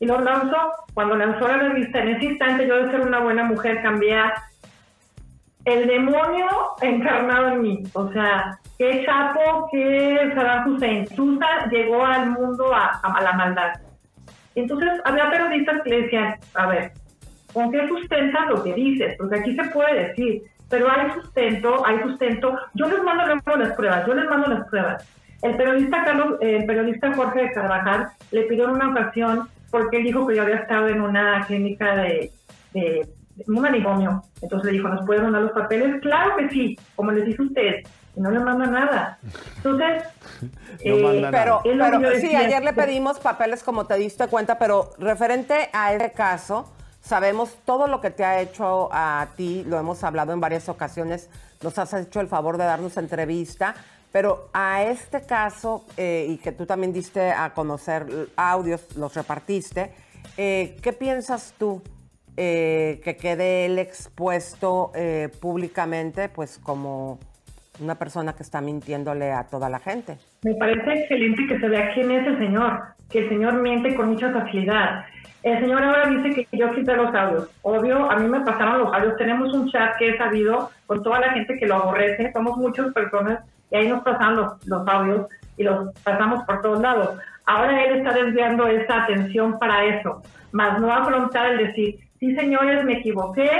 y lo lanzó, cuando lanzó la revista, en ese instante yo de ser una buena mujer cambié el demonio encarnado en mí. O sea, qué Chapo, qué Saddam Hussein. Susan llegó al mundo a, a la maldad. Entonces, había periodistas que le decían, a ver, ¿con qué sustentas lo que dices? Porque aquí se puede decir, pero hay sustento, hay sustento. Yo les mando luego las pruebas, yo les mando las pruebas. El periodista Carlos, eh, el periodista Jorge de Carvajal le pidió en una ocasión porque él dijo que yo había estado en una clínica de, de, de un manicomio. Entonces le dijo, ¿nos pueden mandar los papeles? Claro que sí, como les dice usted. Y no le manda nada. Entonces, eh, pero, es lo que pero yo sí, ayer le pedimos papeles como te diste cuenta, pero referente a ese caso, sabemos todo lo que te ha hecho a ti, lo hemos hablado en varias ocasiones, nos has hecho el favor de darnos entrevista, pero a este caso, eh, y que tú también diste a conocer audios, los repartiste, eh, ¿qué piensas tú? eh, que quede él expuesto públicamente, pues como una persona que está mintiéndole a toda la gente. Me parece excelente que se vea quién es el señor, que el señor miente con mucha facilidad. El señor ahora dice que yo quité los audios. Obvio, a mí me pasaron los audios. Tenemos un chat que he sabido con toda la gente que lo aborrece. Somos muchas personas y ahí nos pasan los, los audios y los pasamos por todos lados. Ahora él está desviando esa atención para eso, más no afrontar el decir, sí señores, me equivoqué,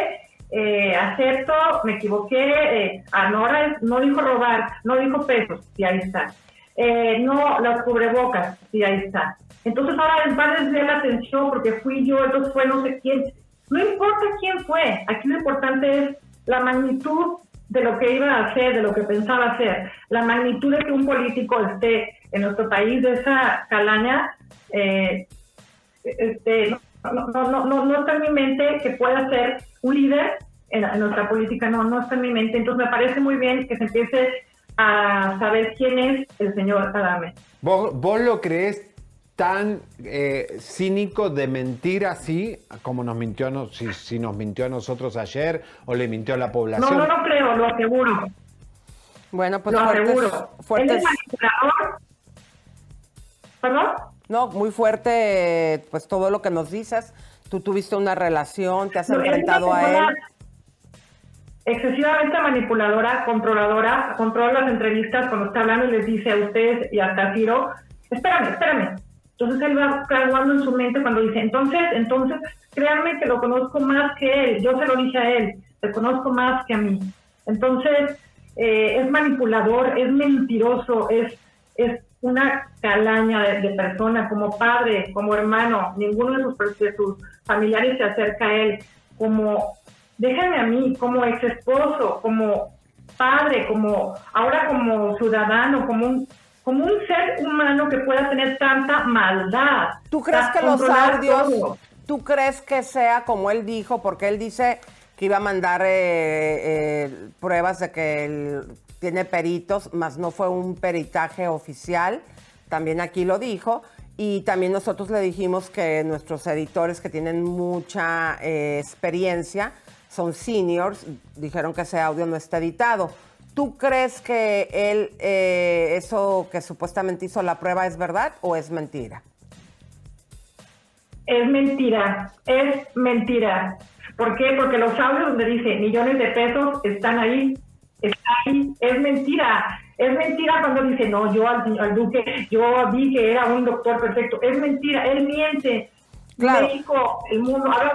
eh, acepto, me equivoqué, eh, ah, no, dijo robar, no dijo pesos, y ahí está. Eh, no, las cubrebocas, y ahí está. Entonces ahora va a desviar la atención porque fui yo, entonces fue no sé quién. No importa quién fue, aquí lo importante es la magnitud de lo que iba a hacer, de lo que pensaba hacer, la magnitud de que un político esté en nuestro país de esa calaña, eh, este, no, no, no, no, no, no está en mi mente que pueda ser un líder en, en nuestra política, no, no está en mi mente. Entonces me parece muy bien que se empiece a saber quién es el señor Adame. ¿Vos, vos lo crees tan eh, cínico de mentir así como nos mintió, a nos- si, si nos mintió a nosotros ayer o le mintió a la No, población? no lo creo, lo aseguro. Bueno, pues lo fuertes, aseguro. Él fuertes- es manipulador. ¿Perdón? No, muy fuerte, pues todo lo que nos dices. Tú tuviste una relación, te has No, enfrentado a él. Excesivamente manipuladora, controladora, controla las entrevistas cuando está hablando y les dice a ustedes y hasta a Ciro, espérame, espérame. Entonces él va cargando en su mente cuando dice, entonces, entonces, créanme que lo conozco más que él, yo se lo dije a él, te conozco más que a mí. Entonces, eh, es manipulador, es mentiroso, es, es una calaña de, de persona, como padre, como hermano, ninguno de sus, de sus familiares se acerca a él, como, déjame a mí, como ex esposo, como padre, como, ahora como ciudadano, como un, como un ser humano que pueda tener tanta maldad. ¿Tú crees que los audios, todo. tú crees que sea como él dijo? Porque él dice que iba a mandar eh, eh, pruebas de que él tiene peritos, más no fue un peritaje oficial. También aquí lo dijo. Y también nosotros le dijimos que nuestros editores que tienen mucha eh, experiencia, son seniors, dijeron que ese audio no está editado. ¿Tú crees que él, eh, eso que supuestamente hizo la prueba es verdad o es mentira? Es mentira, es mentira. ¿Por qué? Porque los audios donde dice millones de pesos están ahí, es mentira. Es mentira cuando dice, no, yo al, al Duque, yo vi que era un doctor perfecto. Es mentira, él miente. Claro. México, el mundo, ahora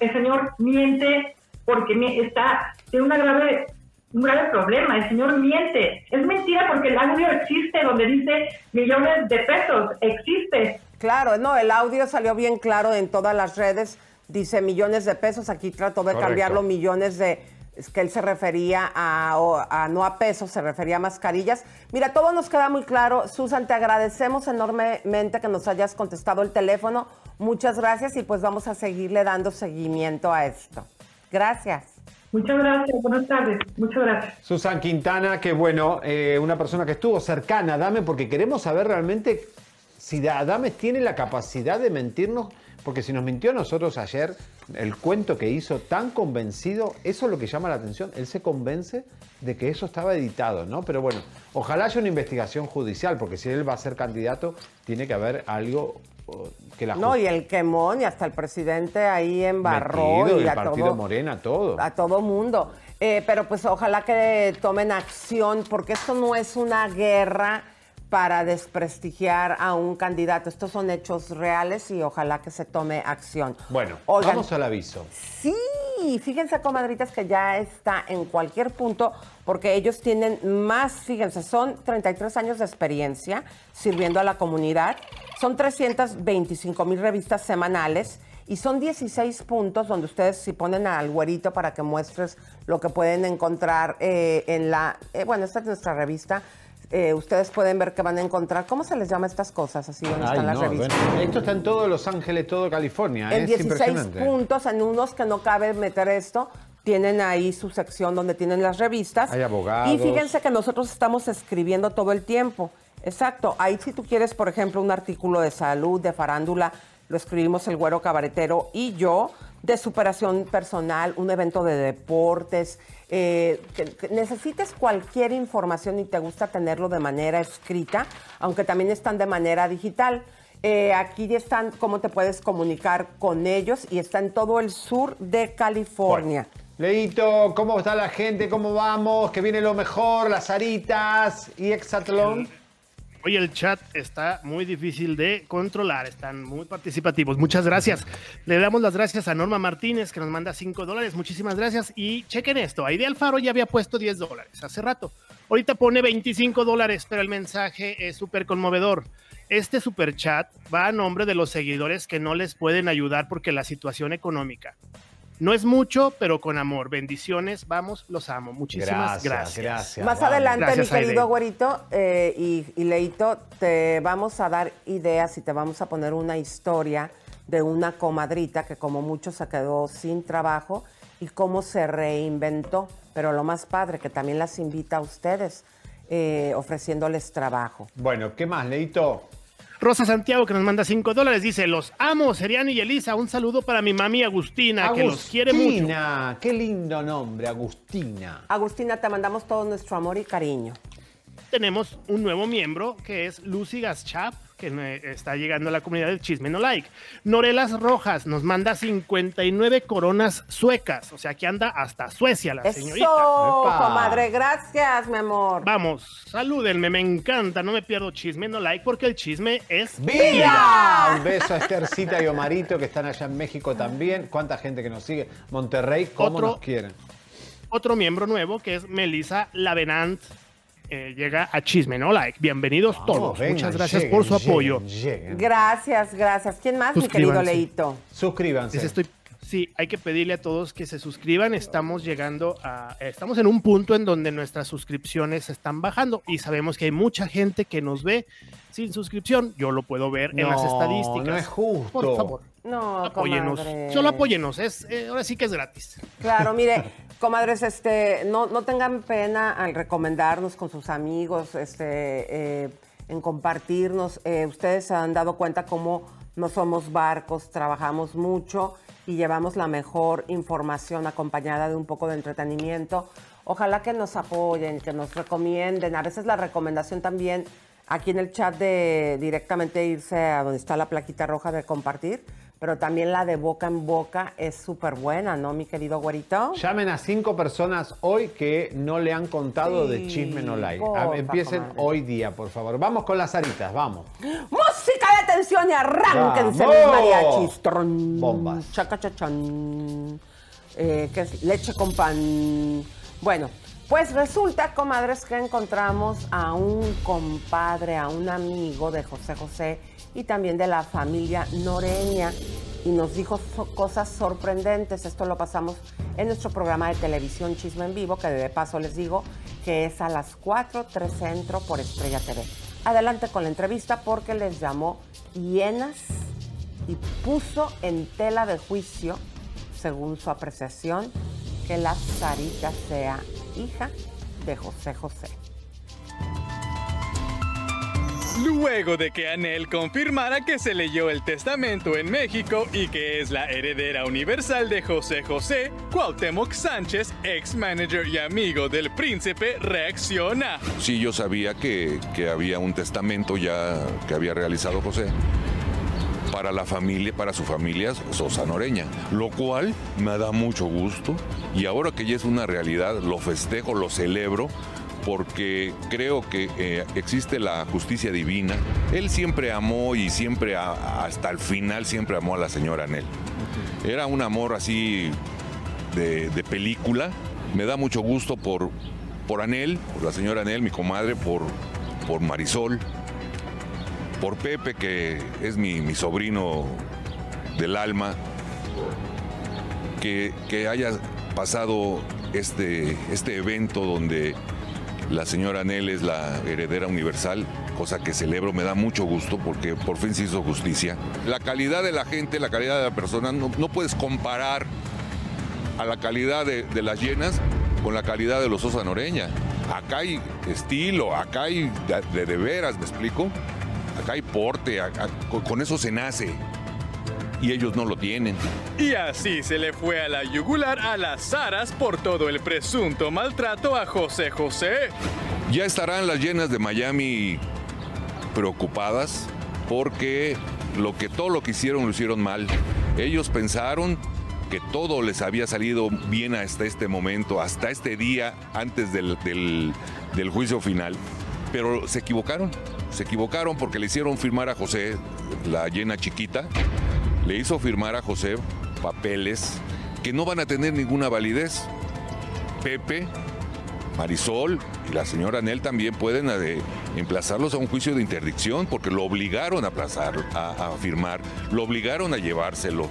el señor miente porque está, tiene una grave, un grave problema. El señor miente. Es mentira porque el audio existe donde dice millones de pesos, existe. Claro, no, el audio salió bien claro en todas las redes. Dice millones de pesos. Aquí trató de Correcto. cambiarlo millones de. Es que él se refería a, no a pesos, se refería a mascarillas. Mira, todo nos queda muy claro. Susan, te agradecemos enormemente que nos hayas contestado el teléfono. Muchas gracias y pues vamos a seguirle dando seguimiento a esto. Gracias. Muchas gracias, buenas tardes, muchas gracias. Susan Quintana, que bueno, eh, una persona que estuvo cercana a Adame, porque queremos saber realmente si Adame tiene la capacidad de mentirnos, porque si nos mintió a nosotros ayer, el cuento que hizo tan convencido, eso es lo que llama la atención, él se convence de que eso estaba editado, ¿no? Pero bueno, ojalá haya una investigación judicial, porque si él va a ser candidato, tiene que haber algo que la No, y el quemón y hasta el presidente ahí embarró metido, y el a partido todo, Morena, todo. a todo mundo. Eh, pero pues ojalá que tomen acción, porque esto no es una guerra para desprestigiar a un candidato. Estos son hechos reales y ojalá que se tome acción. Bueno, Oigan. vamos al aviso. Sí, fíjense, comadritas, que ya está en cualquier punto, porque ellos tienen más, fíjense, son 33 años de experiencia sirviendo a la comunidad, son 325 mil revistas semanales y son 16 puntos donde ustedes si ponen al güerito para que muestres lo que pueden encontrar eh, en la, eh, bueno, esta es nuestra revista. Eh, ustedes pueden ver que van a encontrar, ¿cómo se les llama estas cosas? Así donde Ay, están las no, revistas. bueno, esto está en todo Los Ángeles, todo California. En es 16 impresionante. puntos, en unos que no cabe meter esto, tienen ahí su sección donde tienen las revistas. Hay abogados. Y fíjense que nosotros estamos escribiendo todo el tiempo. Exacto. Ahí si tú quieres, por ejemplo, un artículo de salud, de farándula, lo escribimos el güero cabaretero y yo, de superación personal, un evento de deportes, eh, que, que necesites cualquier información y te gusta tenerlo de manera escrita, aunque también están de manera digital. Eh, aquí ya están cómo te puedes comunicar con ellos y está en todo el sur de California. Leito, ¿cómo está la gente? ¿Cómo vamos? Que viene lo mejor, las aritas y Exatlón. Oye, el chat está muy difícil de controlar, están muy participativos. Muchas gracias. Le damos las gracias a Norma Martínez, que nos manda 5 dólares. Muchísimas gracias. Y chequen esto, Aide Alfaro ya había puesto 10 dólares hace rato. Ahorita pone 25 dólares, pero el mensaje es súper conmovedor. Este super chat va a nombre de los seguidores que no les pueden ayudar porque la situación económica. No es mucho, pero con amor. Bendiciones, vamos, los amo. Muchísimas gracias. gracias. Más adelante, Gracias, mi querido Aide. güerito eh, y, y Leito, te vamos a dar ideas y te vamos a poner una historia de una comadrita que como mucho se quedó sin trabajo y cómo se reinventó. Pero lo más padre, que también las invita a ustedes eh, ofreciéndoles trabajo. Bueno, ¿qué más, Leito? Rosa Santiago, que nos manda 5 dólares, dice: Los amo, Seriano y Elisa. Un saludo para mi mami Agustina, que los quiere mucho. Agustina, qué lindo nombre, Agustina. Agustina, te mandamos todo nuestro amor y cariño. Tenemos un nuevo miembro que es Lucy Gaschap, que está llegando a la comunidad de Chisme No Like. Norelas Rojas nos manda 59 coronas suecas, o sea que anda hasta Suecia la señorita. Eso, comadre, gracias, mi amor. Vamos, salúdenme, me encanta, no me pierdo Chisme No Like porque el chisme es ¡Vida! Un beso a Estercita y Omarito que están allá en México también. ¿Cuánta gente que nos sigue? Monterrey, ¿cómo Otro- nos quieren? Otro miembro nuevo que es Melissa Lavenant. Eh, llega a Chisme No Like. Bienvenidos todos. Muchas gracias lleguen, por su apoyo. lleguen, lleguen. Gracias, gracias. ¿Quién más, mi querido. Leito? Suscríbanse. Les estoy- sí, hay que pedirle a todos que se suscriban. Estamos llegando a. Estamos en un punto en donde nuestras suscripciones están bajando y sabemos que hay mucha gente que nos ve sin suscripción. Yo lo puedo ver en las estadísticas. no es justo. Por favor, No, apóyenos. comadre. Solo apóyenos. Es, eh, ahora sí que es gratis. Claro, mire, comadres, este, no, no tengan pena al recomendarnos con sus amigos, este, eh, en compartirnos. Eh, ustedes se han dado cuenta cómo no somos barcos, trabajamos mucho y llevamos la mejor información acompañada de un poco de entretenimiento. Ojalá que nos apoyen, que nos recomienden. A veces la recomendación también aquí en el chat de directamente irse a donde está la plaquita roja de compartir, pero también la de boca en boca es súper buena, ¿no, mi querido güerito? Llamen a cinco personas hoy que no le han contado de Chisme No Like. porfa, Empiecen comadre. hoy día, por favor. Vamos con las aritas, vamos. Música de atención y arránquense mis mariachis. Bombas. Chaca chachán. Eh, ¿qué es? Leche con pan. Bueno, pues resulta, comadres, que encontramos a un compadre, a un amigo de José José y también de la familia Noreña. Y nos dijo cosas sorprendentes. Esto lo pasamos en nuestro programa de televisión Chisme en Vivo, que de paso les digo que es a las 4, 3 Centro por Estrella TV. Adelante con la entrevista porque les llamó hienas y puso en tela de juicio, según su apreciación, que la Sarita sea hija de José José. Luego de que Anel confirmara que se leyó el testamento en México y que es la heredera universal de José José, Cuauhtémoc Sánchez, ex manager y amigo del príncipe, reacciona. Sí, yo sabía que, que había un testamento ya que había realizado José para la familia, para su familia Sosa Noreña, lo cual me da mucho gusto y ahora que ya es una realidad, lo festejo, lo celebro porque creo que eh, existe la justicia divina. Él siempre amó y siempre a- hasta el final siempre amó a la señora Anel. Era un amor así de, de película. Me da mucho gusto por, por Anel, por la señora Anel, mi comadre, por, por Marisol, por Pepe, que es mi, mi sobrino del alma, que, que haya pasado este, este evento donde la señora Anel es la heredera universal, cosa que celebro, me da mucho gusto porque por fin se hizo justicia. La calidad de la gente, la calidad de la persona, no, no puedes comparar a la calidad de, las llenas con la calidad de los Sosa Noreña. Acá hay estilo, acá hay de, de, veras, ¿me explico? Acá hay porte, con eso se nace. Y ellos no lo tienen. Y así se le fue a la yugular a las Saras por todo el presunto maltrato a José José. Ya estarán las llenas de Miami preocupadas porque lo que todo lo que hicieron lo hicieron mal. Ellos pensaron que todo les había salido bien hasta este momento, hasta este día antes del, del- del juicio final. Pero se equivocaron, se equivocaron porque le hicieron firmar a José, la llena chiquita, le hizo firmar a José papeles que no van a tener ninguna validez. Pepe, Marisol y la señora Nel también pueden eh, emplazarlos a un juicio de interdicción porque lo obligaron a aplazar, a, a firmar, lo obligaron a llevárselo.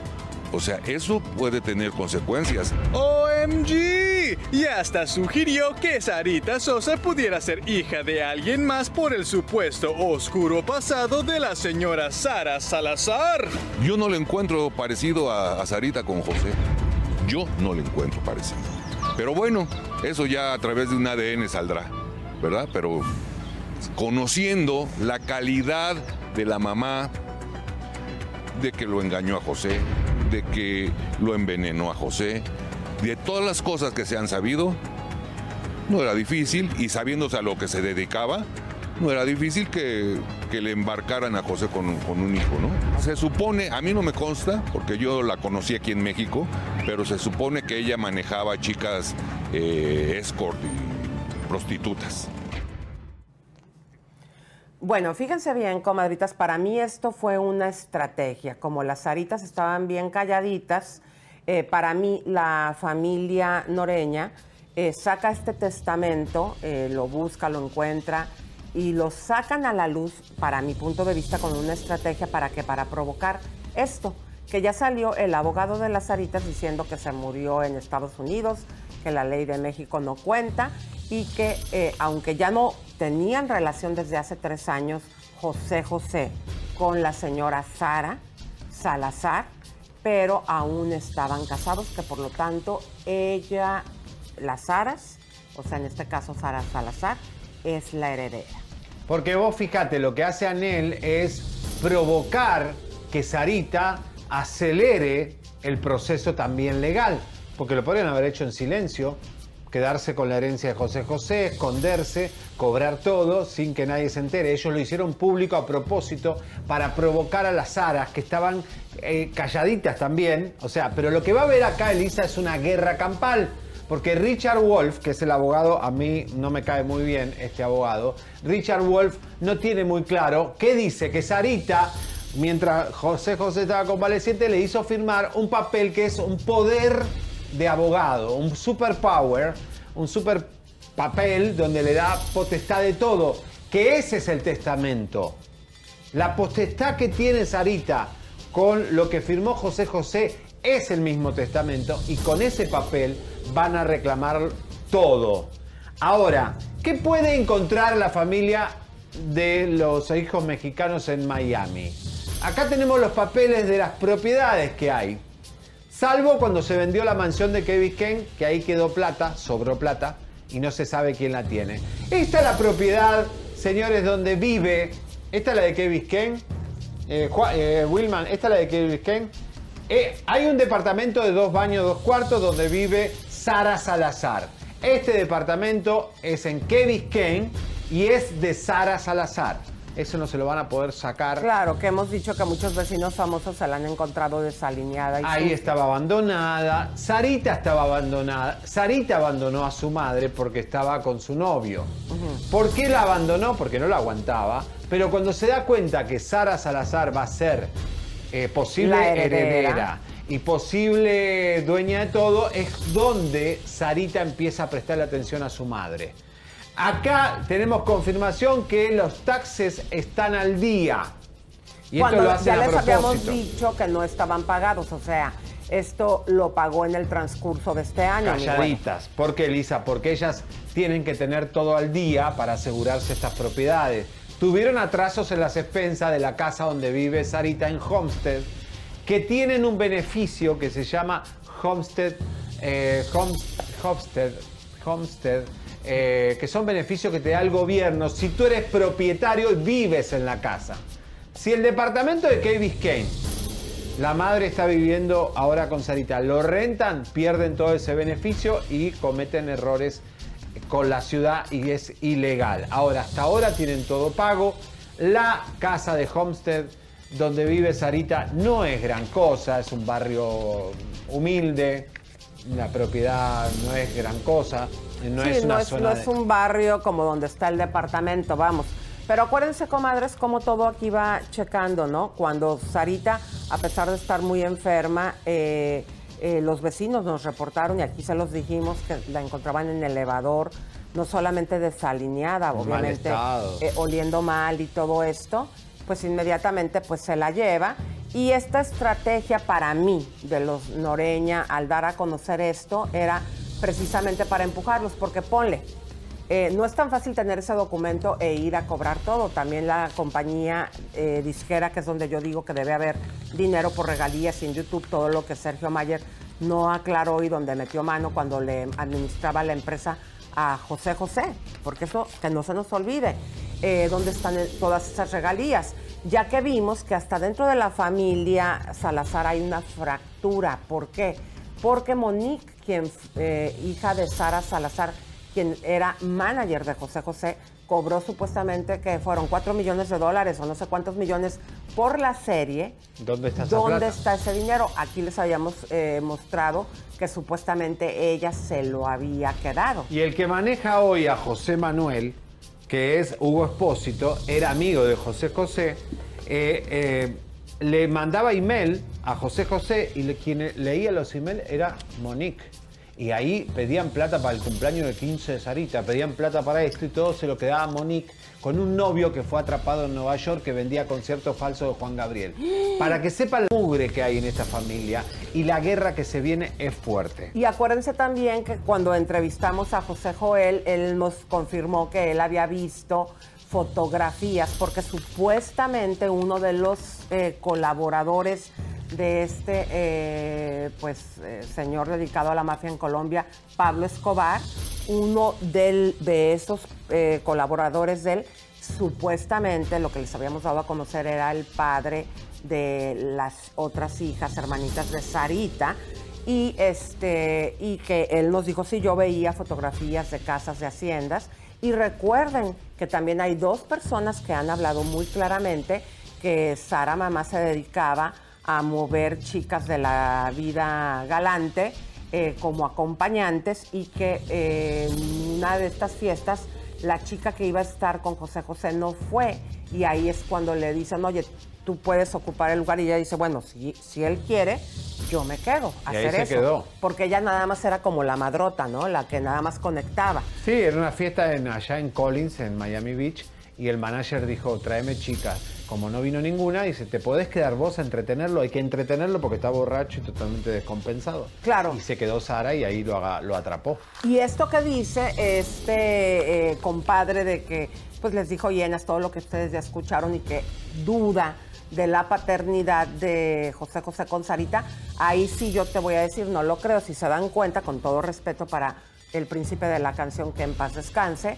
O sea, eso puede tener consecuencias. OMG. Y hasta sugirió que Sarita Sosa pudiera ser hija de alguien más por el supuesto oscuro pasado de la señora Sara Salazar. Yo no le encuentro parecido a, a Sarita con José. Yo no le encuentro parecido. Pero bueno, eso ya a través de un ADN saldrá, ¿verdad? Pero conociendo la calidad de la mamá, de que lo engañó a José, de que lo envenenó a José, de todas las cosas que se han sabido, no era difícil y sabiéndose a lo que se dedicaba, no era difícil que, que le embarcaran a José con, con un hijo, ¿no? Se supone, a mí no me consta, porque yo la conocí aquí en México, pero se supone que ella manejaba chicas eh, escort y prostitutas. Bueno, fíjense bien, comadritas, para mí esto fue una estrategia. Como las Saritas estaban bien calladitas, eh, para mí la familia Noreña eh, saca este testamento, eh, lo busca, lo encuentra y lo sacan a la luz, para mi punto de vista, con una estrategia para que para provocar esto, que ya salió el abogado de las Saritas diciendo que se murió en Estados Unidos, que la ley de México no cuenta y que aunque ya no tenían relación desde hace tres años José José con la señora Sara Salazar, pero aún estaban casados, que por lo tanto ella, las Saras, o sea en este caso Sara Salazar, es la heredera. Porque vos fíjate, lo que hace Anel es provocar que Sarita acelere el proceso también legal. Porque lo podrían haber hecho en silencio, quedarse con la herencia de José José, esconderse, cobrar todo sin que nadie se entere. Ellos lo hicieron público a propósito para provocar a las aras que estaban eh, calladitas también. O sea, pero lo que va a haber acá, Elisa, es una guerra campal. Porque Richard Wolf, que es el abogado, a mí no me cae muy bien este abogado, Richard Wolf no tiene muy claro qué dice que Sarita, mientras José José estaba convaleciente, le hizo firmar un papel que es un poder de abogado, un superpower, un super papel donde le da potestad de todo, que ese es el testamento. La potestad que tiene Sarita con lo que firmó José José es el mismo testamento y con ese papel van a reclamar todo. Ahora, ¿qué puede encontrar la familia de los hijos mexicanos en Miami? Acá tenemos los papeles de las propiedades que hay. Salvo cuando se vendió la mansión de Kevin Ken, que ahí quedó plata, sobró plata, y no se sabe quién la tiene. Esta es la propiedad, señores, donde vive. Esta es la de Kevin Ken. Eh, eh, Wilman, esta es la de Kevin Ken. Eh, hay un departamento de dos baños, dos cuartos, donde vive Sara Salazar. Este departamento es en Kevin Ken y es de Sara Salazar. Eso no se lo van a poder sacar. Claro, que hemos dicho que muchos vecinos famosos se la han encontrado desalineada. Y Ahí sucia. estaba abandonada. Sarita estaba abandonada. Sarita abandonó a su madre porque estaba con su novio. ¿Por qué la abandonó? Porque no la aguantaba. Pero cuando se da cuenta que Sara Salazar va a ser eh, posible heredera. heredera. y posible dueña de todo, es donde Sarita empieza a prestarle atención a su madre. Acá tenemos confirmación que los taxes están al día. Y Cuando esto lo hacen ya a les habíamos dicho que no estaban pagados, o sea, esto lo pagó en el transcurso de este año. Calladitas. ¿Por qué, Elisa? Porque ellas tienen que tener todo al día para asegurarse estas propiedades. Tuvieron atrasos en las expensas de la casa donde vive Sarita en Homestead, que tienen un beneficio que se llama Homestead, eh, Hom- Homestead, Homestead, eh, que son beneficios que te da el gobierno si tú eres propietario y vives en la casa. Si el departamento de Key Biscayne la madre está viviendo ahora con Sarita. Lo rentan, pierden todo ese beneficio y cometen errores con la ciudad y es ilegal. Ahora, hasta ahora tienen todo pago. La casa de Homestead donde vive Sarita no es gran cosa, es un barrio humilde, la propiedad no es gran cosa, no sí, es una no, es, zona no de- es un barrio como donde está el departamento, vamos. Pero acuérdense, comadres, cómo todo aquí va checando, ¿no? Cuando Sarita, a pesar de estar muy enferma, eh, eh, los vecinos nos reportaron, y aquí se los dijimos, que la encontraban en el elevador, no solamente desalineada, mal obviamente eh, oliendo mal y todo esto, pues inmediatamente pues se la lleva Y esta estrategia para mí de los Noreña al dar a conocer esto era precisamente para empujarlos, porque ponle, eh, no es tan fácil tener ese documento e ir a cobrar todo. También la compañía eh, disquera, que es donde yo digo que debe haber dinero por regalías en YouTube, todo lo que Sergio Mayer no aclaró y donde metió mano cuando le administraba la empresa a José José, porque eso que no se nos olvide, eh, dónde están todas esas regalías, ya que vimos que hasta dentro de la familia Salazar hay una fractura. ¿Por qué? Porque Monique, quien eh, hija de Sara Salazar, quien era manager de José José, cobró supuestamente que fueron 4 millones de dólares o no sé cuántos millones por la serie. ¿Dónde está esa ¿Dónde plata? está ese dinero? Aquí les habíamos eh, mostrado que supuestamente ella se lo había quedado. Y el que maneja hoy a José Manuel, que es Hugo Espósito, era amigo de José José, eh, eh, le mandaba email a José José y quien leía los emails era Monique. Y ahí pedían plata para el cumpleaños de 15 de Sarita, pedían plata para esto y todo se lo quedaba Monique con un novio que fue atrapado en Nueva York que vendía conciertos falsos de Juan Gabriel. Para que sepa el mugre que hay en esta familia y la guerra que se viene es fuerte. Y acuérdense también que cuando entrevistamos a José Joel, él nos confirmó que él había visto fotografías, porque supuestamente uno de los eh, colaboradores de este eh, pues eh, señor dedicado a la mafia en Colombia, Pablo Escobar, uno del- de esos eh, colaboradores de él, supuestamente lo que les habíamos dado a conocer era el padre de las otras hijas, hermanitas de Sarita, y este y que él nos dijo sí yo veía fotografías de casas de haciendas y recuerden que también hay dos personas que han hablado muy claramente que Sara mamá se dedicaba a mover chicas de la vida galante eh, como acompañantes y que eh, en una de estas fiestas la chica que iba a estar con José José no fue. Y ahí es cuando le dicen oye tú puedes ocupar el lugar y ella dice bueno si, si él quiere yo me quedo a Y ahí hacer se eso quedó. porque ella nada más era como la madrota no la que nada más conectaba. Sí, era una fiesta en- allá en Collins, en Miami Beach, y el manager dijo, tráeme chicas. Como no vino ninguna, dice, te podés quedar vos a entretenerlo, hay que entretenerlo porque está borracho y totalmente descompensado. Claro. Y se quedó Sara y ahí lo, aga- lo atrapó. Y esto que dice este eh, compadre de que, pues les dijo llenas todo lo que ustedes ya escucharon y que duda de la paternidad de José José con Sarita, ahí sí yo te voy a decir, no lo creo. Si se dan cuenta, con todo respeto para el príncipe de la canción que en paz descanse,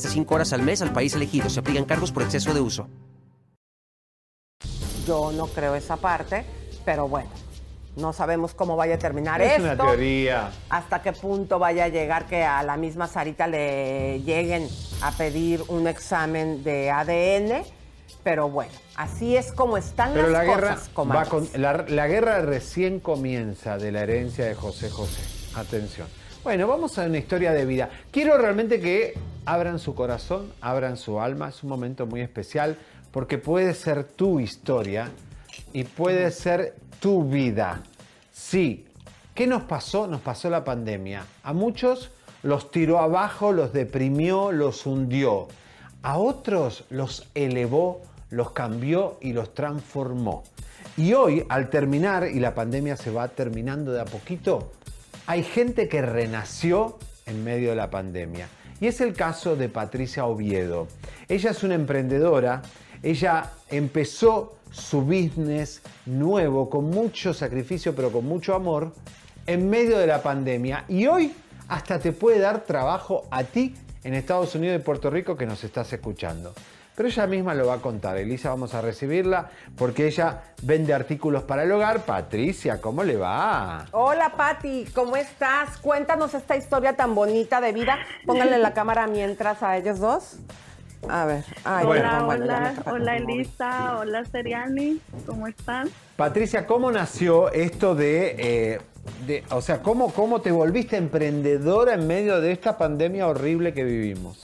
hasta 5 horas al mes al país elegido. Se aplican cargos por exceso de uso. Yo no creo esa parte, pero bueno, no sabemos cómo vaya a terminar Es esto. una teoría. hasta qué punto vaya a llegar que a la misma Sarita le lleguen a pedir un examen de ADN. Pero bueno, así es como están Pero las la guerra, cosas, va comadres. con- la, la guerra recién comienza de la herencia de José José. Atención. Bueno, vamos a una historia de vida. Quiero realmente que abran su corazón, abran su alma. Es un momento muy especial porque puede ser tu historia y puede ser tu vida. Sí. ¿Qué nos pasó? Nos pasó la pandemia. A muchos los tiró abajo, los deprimió, los hundió. A otros los elevó, los cambió y los transformó. Y hoy, al terminar, y la pandemia se va terminando de a poquito, hay gente que renació en medio de la pandemia. Y es el caso de Patricia Oviedo. Ella es una emprendedora, ella empezó su business nuevo con mucho sacrificio, pero con mucho amor, en medio de la pandemia. Y hoy hasta te puede dar trabajo a ti en Estados Unidos y Puerto Rico que nos estás escuchando. Pero ella misma lo va a contar. Elisa, vamos a recibirla porque ella vende artículos para el hogar. Patricia, ¿cómo le va? Hola Patti, ¿cómo estás? Cuéntanos esta historia tan bonita de vida. Pónganle la cámara mientras a ellos dos. A ver. Ay, bueno, hola, hola móvil. Elisa, hola Seriani, ¿cómo están? Patricia, ¿cómo nació esto de, eh, de- o sea, cómo, cómo te volviste emprendedora en medio de esta pandemia horrible que vivimos?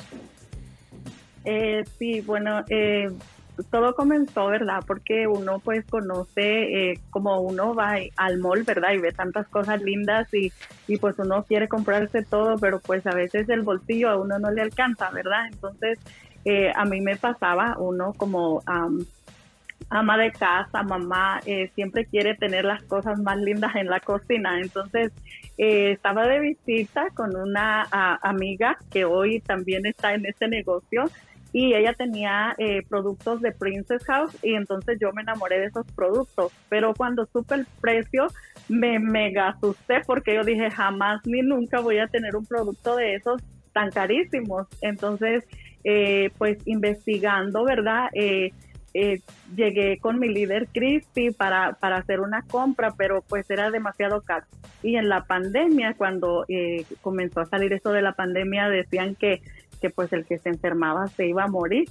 Eh, sí, bueno, eh, todo comenzó, ¿verdad? Porque uno pues conoce, eh, como uno va al mall, ¿verdad? Y ve tantas cosas lindas y, y pues uno quiere comprarse todo, pero pues a veces el bolsillo a uno no le alcanza, ¿verdad? Entonces, eh, a mí me pasaba, uno como am, ama de casa, mamá, eh, siempre quiere tener las cosas más lindas en la cocina. Entonces, eh, estaba de visita con una ah, amiga que hoy también está en este negocio y ella tenía eh, productos de Princess House y entonces yo me enamoré de esos productos. Pero cuando supe el precio, me mega asusté porque yo dije, jamás ni nunca voy a tener un producto de esos tan carísimos. Entonces, eh, pues investigando, ¿verdad? Eh, eh, llegué con mi líder Cristi para, para hacer una compra, pero pues era demasiado caro. Y en la pandemia, cuando eh, comenzó a salir esto de la pandemia, decían que, que pues el que se enfermaba se iba a morir.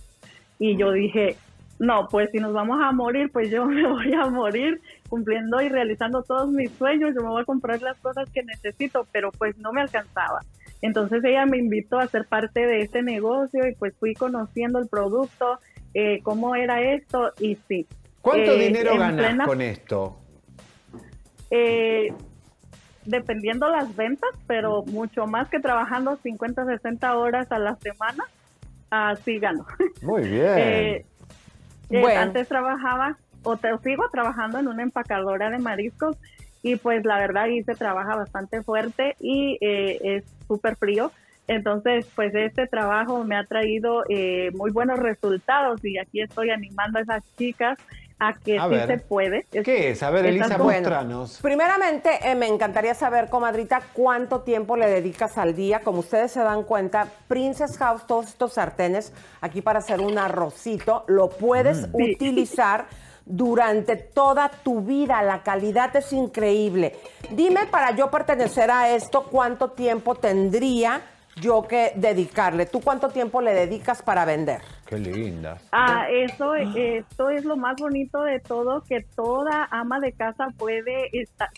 Y yo dije, no, pues si nos vamos a morir, pues yo me voy a morir cumpliendo y realizando todos mis sueños, yo me voy a comprar las cosas que necesito, pero pues no me alcanzaba. Entonces ella me invitó a ser parte de este negocio y pues fui conociendo el producto, eh, cómo era esto y sí. ¿Cuánto Eh, dinero ganas plena- con esto? eh, dependiendo las ventas, pero mucho más que trabajando 50, 60 horas a la semana, así gano. Muy bien. Eh, eh, Bueno. Antes trabajaba, o te sigo trabajando en una empacadora de mariscos y pues la verdad ahí se trabaja bastante fuerte y eh, es súper frío. Entonces, pues este trabajo me ha traído eh, muy buenos resultados y aquí estoy animando a esas chicas a que A sí ver. se puede. ¿Qué es? A ver, Elisa, cosas- mostranos. Primeramente, eh, me encantaría saber, comadrita, cuánto tiempo le dedicas al día. Como ustedes se dan cuenta, Princess House, todos estos sartenes, aquí para hacer un arrocito, lo puedes Mm. Utilizar durante toda tu vida. La calidad es increíble. Dime, para yo pertenecer a esto, cuánto tiempo tendría yo que dedicarle. ¿Tú cuánto tiempo le dedicas para vender? Qué lindas. Ah, eso, esto es lo más bonito de todo, que toda ama de casa puede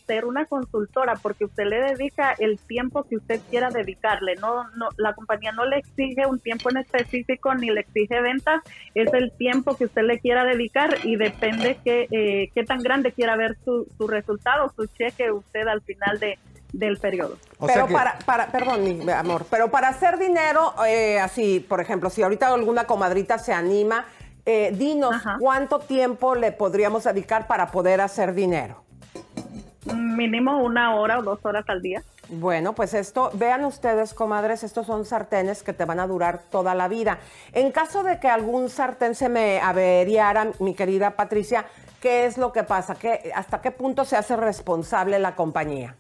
ser una consultora, porque usted le dedica el tiempo que usted quiera dedicarle. No, no, la compañía no le exige un tiempo en específico ni le exige ventas, es el tiempo que usted le quiera dedicar y depende qué, eh, qué tan grande quiera ver su, su resultado, su cheque usted al final de, del periodo. pero para, para, perdón, mi amor, pero para hacer dinero, eh, así, por ejemplo, si ahorita alguna comadrita se anima, eh, dinos cuánto tiempo le podríamos dedicar para poder hacer dinero. Mínimo una hora o dos horas al día. Bueno, pues esto, vean ustedes, comadres, estos son sartenes que te van a durar toda la vida. En caso de que algún sartén se me averiara, mi querida Patricia, ¿qué es lo que pasa? ¿Qué, ¿Hasta qué punto se hace responsable la compañía?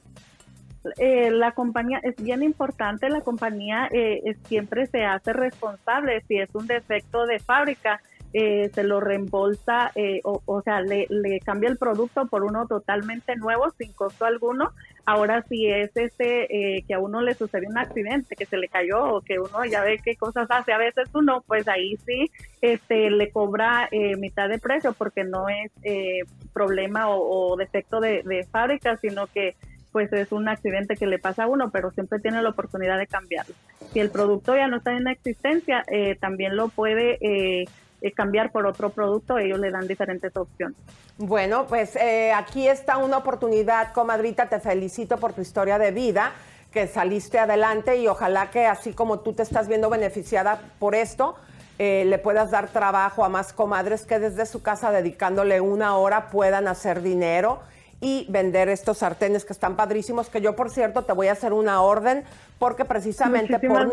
Eh, la compañía es bien importante, la compañía eh, siempre se hace responsable si es un defecto de fábrica. eh, se lo reembolsa, eh, o, o sea, le, le cambia el producto por uno totalmente nuevo, sin costo alguno. Ahora, si es este eh, que a uno le sucedió un accidente, que se le cayó, o que uno ya ve qué cosas hace a veces uno, pues ahí sí este, le cobra eh, mitad de precio, porque no es eh, problema o, defecto de, de fábrica, sino que pues es un accidente que le pasa a uno, pero siempre tiene la oportunidad de cambiarlo. Si el producto ya no está en existencia, eh, también lo puede eh, eh, cambiar por otro producto, ellos le dan diferentes opciones. Bueno, pues eh, aquí está una oportunidad, comadrita, te felicito por tu historia de vida, que saliste adelante y ojalá que así como tú te estás viendo beneficiada por esto, eh, le puedas dar trabajo a más comadres que desde su casa dedicándole una hora puedan hacer dinero y vender estos sartenes que están padrísimos, que yo por cierto te voy a hacer una orden porque precisamente por no,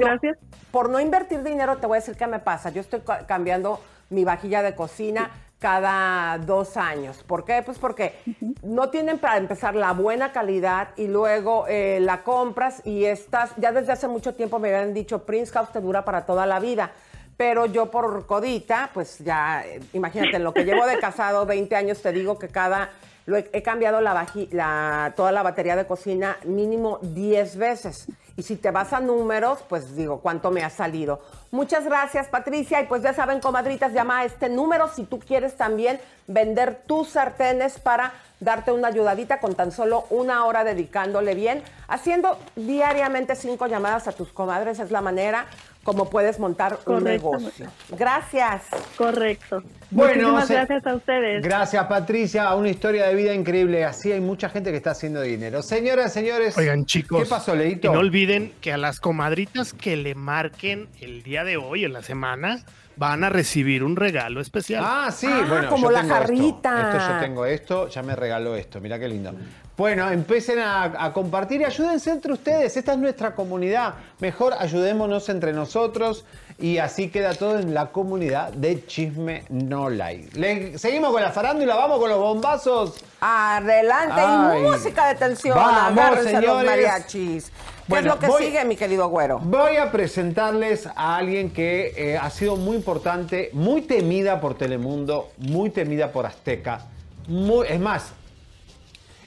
por no invertir dinero te voy a decir qué me pasa. Yo estoy ca- cambiando mi vajilla de cocina cada dos años. ¿Por qué? Pues porque no tienen para empezar la buena calidad y luego eh, la compras y estás, ya desde hace mucho tiempo me habían dicho, Prince House te dura para toda la vida. Pero yo por codita, pues ya, eh, imagínate, en lo que llevo de casado 20 años, te digo que cada, he, cambiado la toda la batería de cocina mínimo 10 veces. Y si te vas a números, pues digo, ¿cuánto me ha salido? Muchas gracias, Patricia. Y pues ya saben, comadritas, llama a este número si tú quieres también vender tus sartenes para darte una ayudadita con tan solo una hora dedicándole bien. Haciendo diariamente cinco llamadas a tus comadres es la manera como puedes montar un negocio. Gracias. Correcto. Bueno, Muchísimas se- gracias a ustedes. Gracias, Patricia. Una historia de vida increíble. Así hay mucha gente que está haciendo dinero. Señoras, señores. Oigan, chicos. ¿Qué pasó, Y Leito? no olviden que a las comadritas que le marquen el día de hoy, en la semana, van a recibir un regalo especial. Ah, sí, bueno, yo tengo Esto. Esto yo tengo esto, ya me regaló esto, mira qué lindo. Bueno, empiecen a, a compartir y ayúdense entre ustedes. Esta es nuestra comunidad. Mejor ayudémonos entre nosotros y así queda todo en la comunidad de Chisme No Like. Le- seguimos con la farándula, vamos con los bombazos. Adelante, Ay. y música de tensión. Vamos, Agárrense los señores. Mariachis. ¿Qué Bueno, es lo que voy- sigue, mi querido güero? Voy a presentarles a alguien que eh, ha sido muy importante, muy temida por Telemundo, muy temida por Azteca. Muy, es más,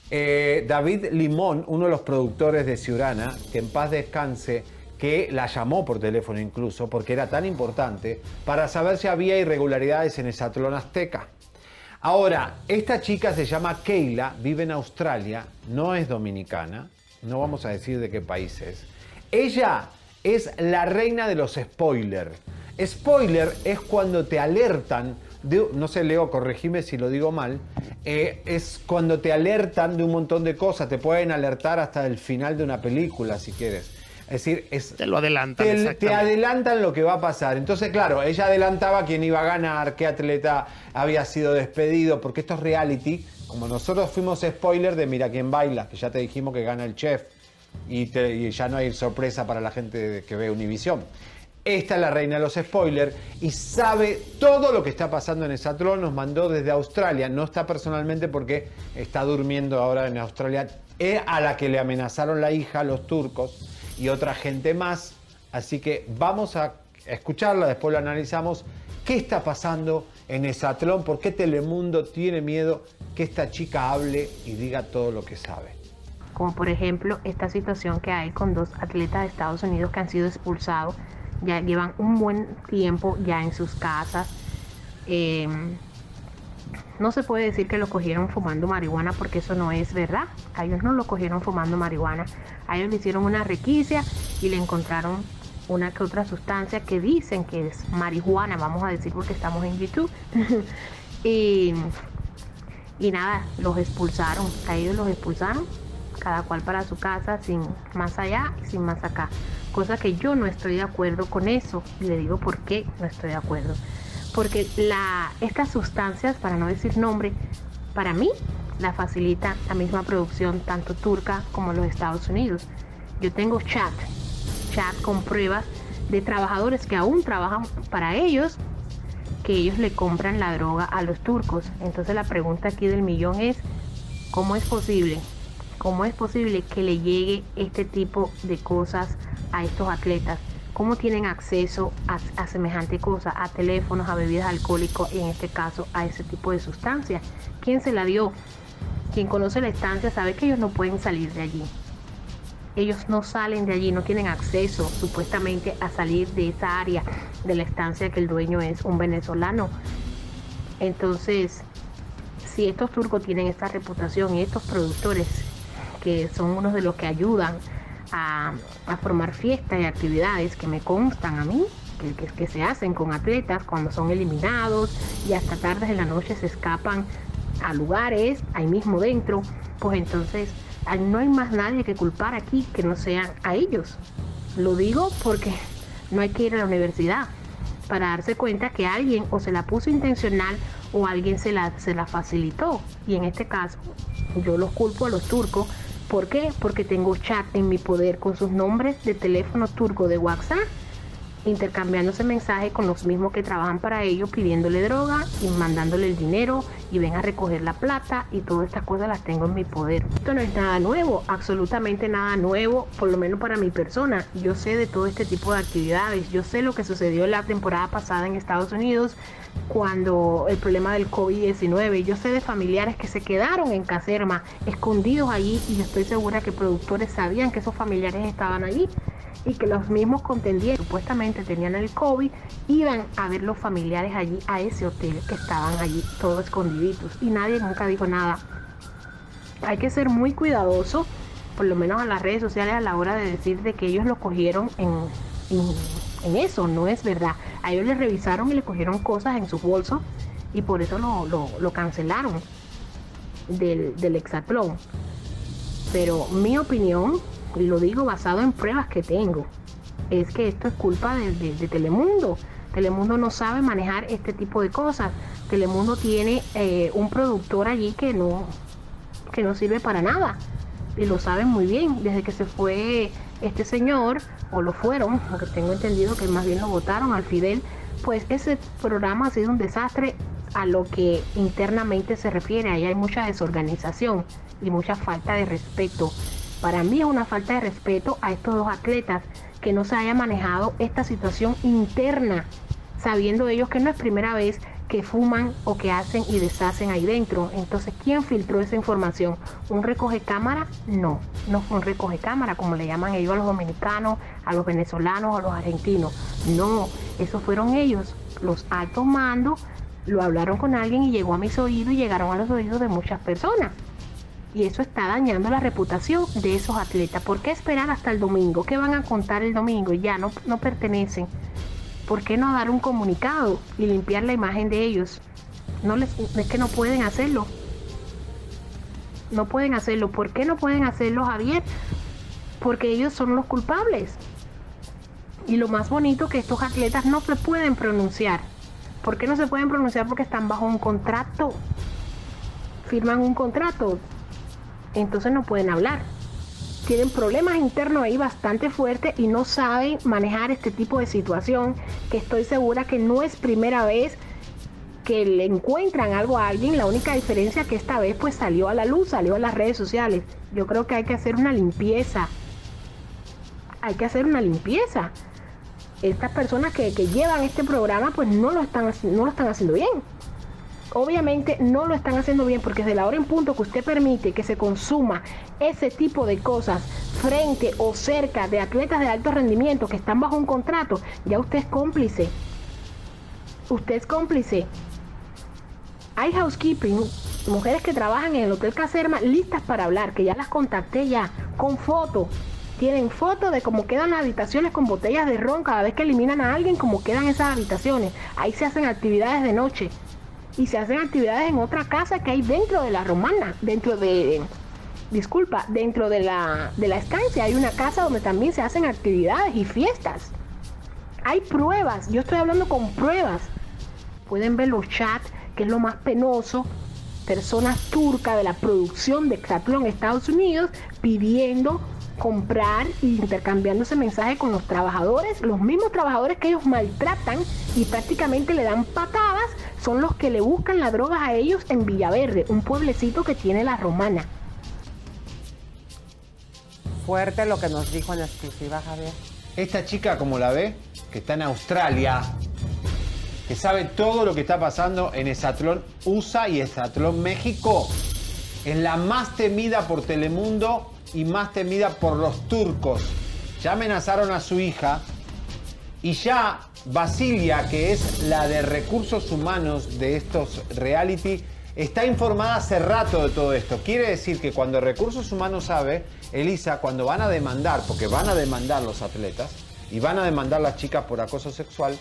eh, David Limón, uno de los productores de Ciurana, que en paz descanse, que la llamó por teléfono incluso, porque era tan importante, para saber si había irregularidades en el Satlón Azteca. Ahora, esta chica se llama Keila, vive en Australia, no es dominicana, no vamos a decir de qué país es. Ella es la reina de los spoilers. Spoiler es cuando te alertan, no sé, Leo, corregime si lo digo mal, eh, es cuando te alertan de un montón de cosas, te pueden alertar hasta el final de una película si quieres. Es decir, es, Te lo adelantan. te, te adelantan lo que va a pasar. Entonces, claro, ella adelantaba quién iba a ganar, qué atleta había sido despedido, porque esto es reality. Como nosotros fuimos spoiler de Mira quién baila, que ya te dijimos que gana el chef y, te- y ya no hay sorpresa para la gente que ve Univisión. Esta es la reina de los spoilers y sabe todo lo que está pasando en esa trono. Nos mandó desde Australia. No está personalmente porque está durmiendo ahora en Australia. Es a la que le amenazaron la hija, los turcos y otra gente más. Así que vamos a escucharla, después lo analizamos. ¿Qué está pasando en Esatlón? ¿Por qué Telemundo tiene miedo que esta chica hable y diga todo lo que sabe? como por ejemplo esta situación que hay con dos atletas de Estados Unidos que han sido expulsados, ya llevan un buen tiempo ya en sus casas. Eh, no se puede decir que lo cogieron fumando marihuana porque eso no es verdad. A ellos no lo cogieron fumando marihuana. A ellos le hicieron una requisia y le encontraron una que otra sustancia que dicen que es marihuana, vamos a decir porque estamos en YouTube. y, y nada, los expulsaron. A ellos los expulsaron cada cual para su casa, sin más allá y sin más acá. Cosa que yo no estoy de acuerdo con eso. Y le digo por qué no estoy de acuerdo. Porque estas sustancias, para no decir nombre, para mí la facilita la misma producción, tanto turca como los Estados Unidos. Yo tengo chat, chat con pruebas de trabajadores que aún trabajan para ellos, que ellos le compran la droga a los turcos. Entonces la pregunta aquí del millón es, ¿cómo es posible? ¿Cómo es posible que le llegue este tipo de cosas a estos atletas? ¿Cómo tienen acceso a, a semejante cosa? A teléfonos, a bebidas alcohólicas y en este caso a ese tipo de sustancias. ¿Quién se la dio? Quien conoce la estancia sabe que ellos no pueden salir de allí. Ellos no salen de allí, no tienen acceso supuestamente a salir de esa área de la estancia que el dueño es un venezolano. Entonces, si estos turcos tienen esta reputación y estos productores que son unos de los que ayudan a, formar fiestas y actividades que me constan a mí, que, se hacen con atletas cuando son eliminados y hasta tardes de la noche se escapan a lugares ahí mismo dentro, pues entonces no hay más nadie que culpar aquí que no sean a ellos. Lo digo porque no hay que ir a la universidad para darse cuenta que alguien o se la puso intencional o alguien se la, se la facilitó. Y en este caso, yo los culpo a los turcos. ¿Por qué? Porque tengo chat en mi poder con sus nombres de teléfono turco de WhatsApp, intercambiándose mensajes con los mismos que trabajan para ellos, pidiéndole droga y mandándole el dinero y ven a recoger la plata y todas estas cosas las tengo en mi poder. Esto no es nada nuevo, absolutamente nada nuevo, por lo menos para mi persona. Yo sé de todo este tipo de actividades, yo sé lo que sucedió la temporada pasada en Estados Unidos cuando el problema del COVID-19, yo sé de familiares que se quedaron en Caserma, escondidos allí y estoy segura que productores sabían que esos familiares estaban allí y que los mismos contendientes supuestamente tenían el COVID, iban a ver los familiares allí a ese hotel que estaban allí todos escondiditos y nadie nunca dijo nada. Hay que ser muy cuidadoso, por lo menos en las redes sociales a la hora de decir de que ellos lo cogieron en, en, eso, no es verdad. A ellos les revisaron y le cogieron cosas en sus bolsos y por eso lo, lo- lo cancelaron del, del hexatlón. Pero mi opinión, y lo digo basado en pruebas que tengo, es que esto es culpa de, Telemundo. Telemundo no sabe manejar este tipo de cosas. Telemundo tiene eh, un productor allí que no, que no sirve para nada. Y lo saben muy bien. Desde que se fue este señor, o lo fueron, porque tengo entendido que más bien lo votaron al Fidel, pues ese programa ha sido un desastre a lo que internamente se refiere. Ahí hay mucha desorganización y mucha falta de respeto. Para mí es una falta de respeto a estos dos atletas que no se haya manejado esta situación interna, sabiendo ellos que no es primera vez que fuman o que hacen y deshacen ahí dentro. Entonces, ¿quién filtró esa información? ¿Un recoge cámara? No, no fue un recoge cámara, como le llaman ellos a los dominicanos, a los venezolanos, a los argentinos. No, esos fueron ellos, los altos mandos, lo hablaron con alguien y llegó a mis oídos y llegaron a los oídos de muchas personas. Y eso está dañando la reputación de esos atletas. ¿Por qué esperar hasta el domingo? ¿Qué van a contar el domingo? Ya no, no pertenecen. ¿Por qué no dar un comunicado y limpiar la imagen de ellos? No les, es que no pueden hacerlo. No pueden hacerlo. ¿Por qué no pueden hacerlo, Javier? Porque ellos son los culpables. Y lo más bonito que estos atletas no se pueden pronunciar. ¿Por qué no se pueden pronunciar? Porque están bajo un contrato. Firman un contrato. Entonces no pueden hablar. Tienen problemas internos ahí bastante fuertes y no saben manejar este tipo de situación que estoy segura que no es primera vez que le encuentran algo a alguien. La única diferencia que esta vez pues salió a la luz, salió a las redes sociales. Yo creo que hay que hacer una limpieza. Hay que hacer una limpieza. Estas personas que, que llevan este programa pues no lo están, no lo están haciendo bien. Obviamente no lo están haciendo bien porque desde la hora en punto que usted permite que se consuma ese tipo de cosas frente o cerca de atletas de alto rendimiento que están bajo un contrato, ya usted es cómplice. Usted es cómplice. Hay housekeeping, mujeres que trabajan en el Hotel Caserma listas para hablar, que ya las contacté ya, con fotos. Tienen fotos de cómo quedan las habitaciones con botellas de ron cada vez que eliminan a alguien, cómo quedan esas habitaciones. Ahí se hacen actividades de noche y se hacen actividades en otra casa que hay dentro de la romana, dentro de, disculpa, dentro de la, de la estancia hay una casa donde también se hacen actividades y fiestas. Hay pruebas, yo estoy hablando con pruebas. Pueden ver los chats, que es lo más penoso, personas turcas de la producción de Exatlón Estados Unidos pidiendo comprar e intercambiándose mensajes con los trabajadores, los mismos trabajadores que ellos maltratan y prácticamente le dan patadas, son los que le buscan la droga a ellos en Villaverde, un pueblecito que tiene la romana. Fuerte lo que nos dijo en exclusiva, Javier. Esta chica, como la ve, que está en Australia, que sabe todo lo que está pasando en Esatlón USA y Esatlón México, es la más temida por Telemundo y más temida por los turcos. Ya amenazaron a su hija y ya Basilia, que es la de recursos humanos de estos reality, está informada hace rato de todo esto. Quiere decir que cuando recursos humanos sabe, Elisa, cuando van a demandar, porque van a demandar los atletas y van a demandar las chicas por acoso sexual,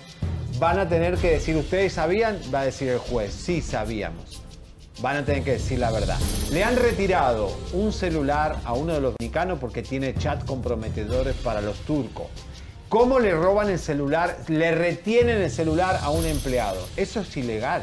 van a tener que decir, ¿ustedes sabían? Va a decir el juez, sí sabíamos. Van a tener que decir la verdad. Le han retirado un celular a uno de los dominicanos porque tiene chat comprometedores para los turcos. ¿Cómo le roban el celular? Le retienen el celular a un empleado. Eso es ilegal.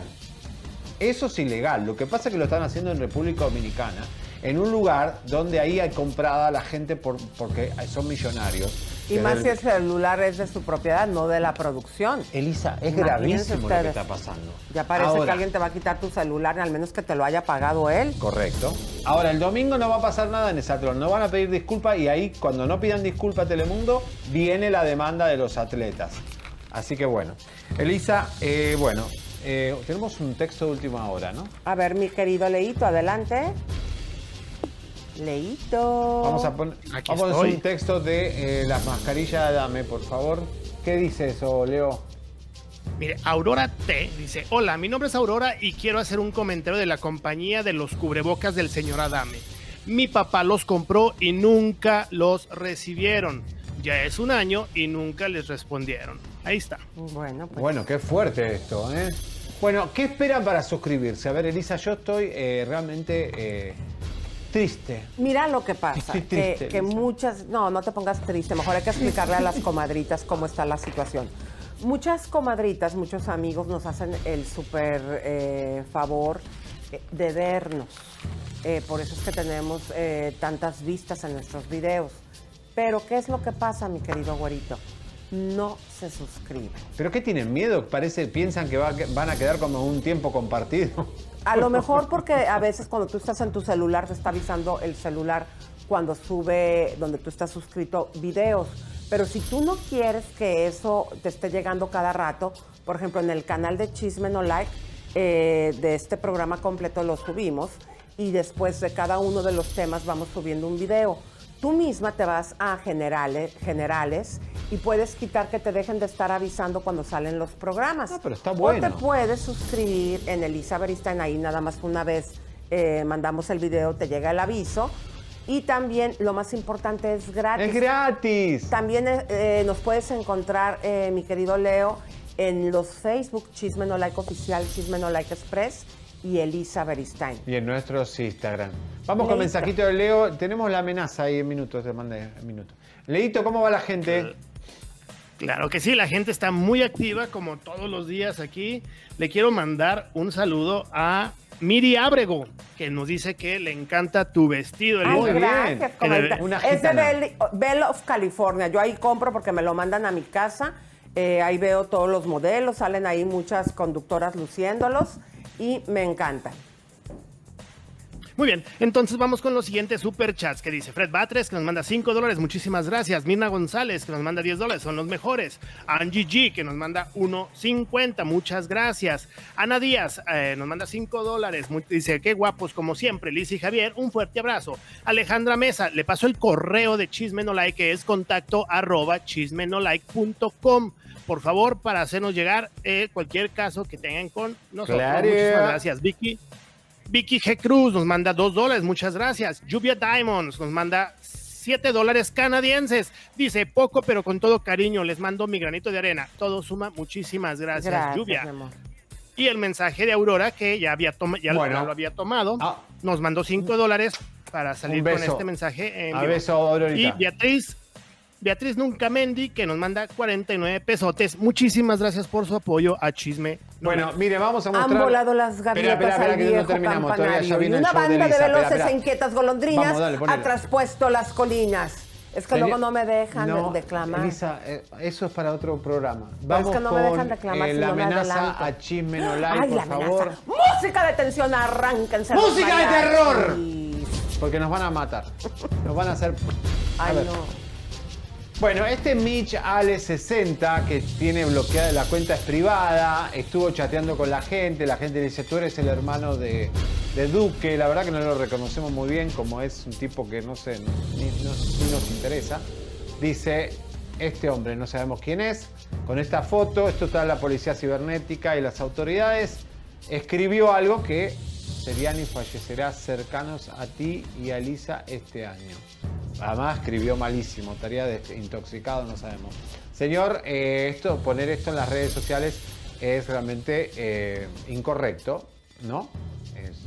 Eso es ilegal. Lo que pasa es que lo están haciendo en República Dominicana, en un lugar donde ahí hay comprada la gente por, porque son millonarios. Y más si el celular es de su propiedad, no de la producción. Elisa, es gravísimo lo que está pasando. Ya parece Ahora- que alguien te va a quitar tu celular, al menos que te lo haya pagado él. Correcto. Ahora, el domingo no va a pasar nada en Esatlón. No van a pedir disculpas y ahí, cuando no pidan disculpas a Telemundo, viene la demanda de los atletas. Así que bueno. Elisa, eh, bueno, eh, tenemos un texto de última hora, ¿no? A ver, mi querido Leito, adelante. Leito. Vamos a poner un texto de eh, las mascarillas, dame, por favor. ¿Qué dice eso, Leo? Mire, Aurora T dice, hola, mi nombre es Aurora y quiero hacer un comentario de la compañía de los cubrebocas del señor Adame. Mi papá los compró y nunca los recibieron. Ya es un año y nunca les respondieron. Ahí está. Bueno, pues. Bueno, qué fuerte esto, ¿eh? Bueno, ¿qué esperan para suscribirse? A ver, Elisa, yo estoy eh, realmente eh, triste. Mira lo que pasa, Estoy que, triste, que muchas, no, no te pongas triste, mejor hay que explicarle a las comadritas cómo está la situación. Muchas comadritas, muchos amigos nos hacen el súper eh, favor eh, de vernos. Eh, por eso es que tenemos eh, tantas vistas en nuestros videos. Pero, ¿qué es lo que pasa, mi querido güerito? No se suscriben. ¿Pero qué tienen miedo? Parece, piensan que va- van a quedar como un tiempo compartido. A lo mejor porque a veces cuando tú estás en tu celular te está avisando el celular cuando sube donde tú estás suscrito videos. Pero si tú no quieres que eso te esté llegando cada rato, por ejemplo en el canal de Chisme No Like eh, de este programa completo lo subimos y después de cada uno de los temas vamos subiendo un video. Tú misma te vas a generales, generales y puedes quitar que te dejen de estar avisando cuando salen los programas. Ah, pero está O bueno. te puedes suscribir en Elisa Beristain, ahí nada más una vez eh, mandamos el video, te llega el aviso. Y también, lo más importante, es gratis. ¡Es gratis! También eh, eh, nos puedes encontrar, eh, mi querido Leo, en los Facebook Chisme No Like Oficial, Chisme No Like Express y Elisa Beristain. Y en nuestros Instagram. Vamos con mensajito de Leo. Tenemos la amenaza ahí en minutos, te mandé en minutos. Leito, ¿cómo va la gente? Claro que sí, la gente está muy activa como todos los días aquí. Le quiero mandar un saludo a Miri Ábrego, que nos dice que le encanta tu vestido. Ay, Elisa. gracias, En el- comadrita. Es de Bell, Bell of California. Yo ahí compro porque me lo mandan a mi casa. Eh, ahí veo todos los modelos, salen ahí muchas conductoras luciéndolos y me encantan. Muy bien, entonces vamos con los siguientes superchats que dice Fred Batres, que nos manda 5 dólares, muchísimas gracias. Mirna González, que nos manda 10 dólares, son los mejores. Angie G, que nos manda 1.50, muchas gracias. Ana Díaz, eh, nos manda 5 dólares, dice, qué guapos como siempre. Liz y Javier, un fuerte abrazo. Alejandra Mesa, le paso el correo de Chisme No Like, que es contacto arroba chismenolike.com. Por favor, para hacernos llegar eh, cualquier caso que tengan con nosotros. Claro. Muchísimas gracias, Vicky. Vicky G. Cruz nos manda dos dólares, muchas gracias. Lluvia Diamonds nos manda 7 dólares canadienses. Dice, poco pero con todo cariño, les mando mi granito de arena. Todo suma, muchísimas gracias, Gracias, Lluvia. Y el mensaje de Aurora, que ya, había toma- ya, lo- Bueno. ya lo había tomado, nos mandó 5 dólares para salir con este mensaje. en A vivo. beso, Aurorita. Y Beatriz, Beatriz Nunca Mendi, que nos manda 49 pesotes. Muchísimas gracias por su apoyo a Chisme. No Bueno, mire, vamos a Han mostrar... volado las gaviotas espera, espera, al que no viejo terminamos, todavía el una show banda de veloces e inquietas golondrinas Vamos, dale, ponele. ha traspuesto las colinas. Es que luego no me dejan No, declamar. Elisa, eh, eso es para otro programa. Vamos es que no me con dejan reclamar eh, si la no me amenaza adelanto. a Chisme No Like, Ay, por la favor. Música de tensión, arránquense. ¡Música de terror! Porque nos van a matar. Nos van a hacer... A Ay, ver. no. Bueno, este Mitch Ale60, que tiene bloqueada la cuenta es privada, estuvo chateando con la gente, la gente le dice, tú eres el hermano de, de Duque, la verdad que no lo reconocemos muy bien, como es un tipo que no sé, ni, no- ni nos interesa. Dice, este hombre, no sabemos quién es, con esta foto, esto está la policía cibernética y las autoridades, escribió algo que serían y fallecerás cercanos a ti y a Lisa este año. Además escribió malísimo, estaría intoxicado, no sabemos. Señor, eh, esto, poner esto en las redes sociales es realmente eh, incorrecto, ¿no? Es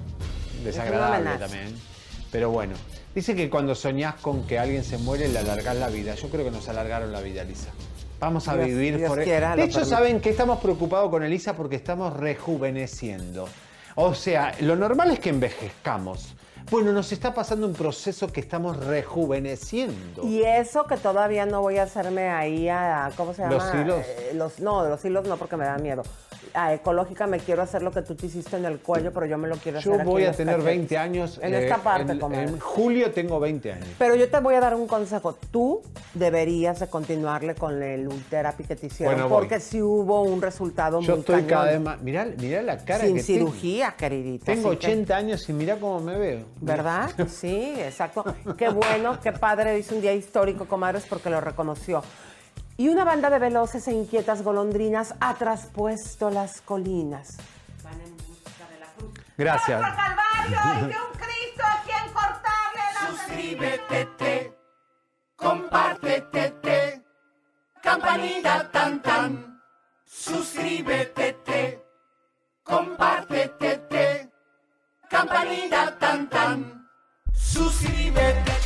desagradable también. Pero bueno, dice que cuando soñás con que alguien se muere le alargás la vida. Yo creo que nos alargaron la vida, Lisa. Vamos a Dios- vivir Dios por quiera, De hecho. ¿saben que estamos preocupados con Elisa? Porque estamos rejuveneciendo. O sea, lo normal es que envejezcamos. Bueno, nos está pasando un proceso que estamos rejuveneciendo. Y eso que todavía no voy a hacerme ahí a, ¿cómo se llama? ¿Los hilos? Eh, los, no, los hilos no porque me da miedo. A ecológica me quiero hacer lo que tú te hiciste en el cuello, pero yo me lo quiero Yo hacer aquí voy a tener cachetes. 20 años. En eh, esta parte, en- comadre. En julio tengo 20 años. Pero yo te voy a dar un consejo. Tú deberías de continuarle con el Ultherapy que te hicieron, Bueno, porque sí hubo un resultado Yo muy estoy cañón. cada vez más. Mirá, mirá la cara Sin que cirugía, queridita. tengo. Tengo así que- 80 años y mirá cómo me veo. ¿Verdad? Sí, exacto. Qué bueno, qué padre. Hizo un día histórico, comadres, porque lo reconoció. Y una banda de veloces e inquietas golondrinas ha traspuesto las colinas. Van en busca de la cruz. Gracias. Calvario y de un Cristo a quien cortarle la Suscríbete, compártete, campanita tan tan. Suscríbete, compártete, campanita tan tan. Suscríbete, suscríbete,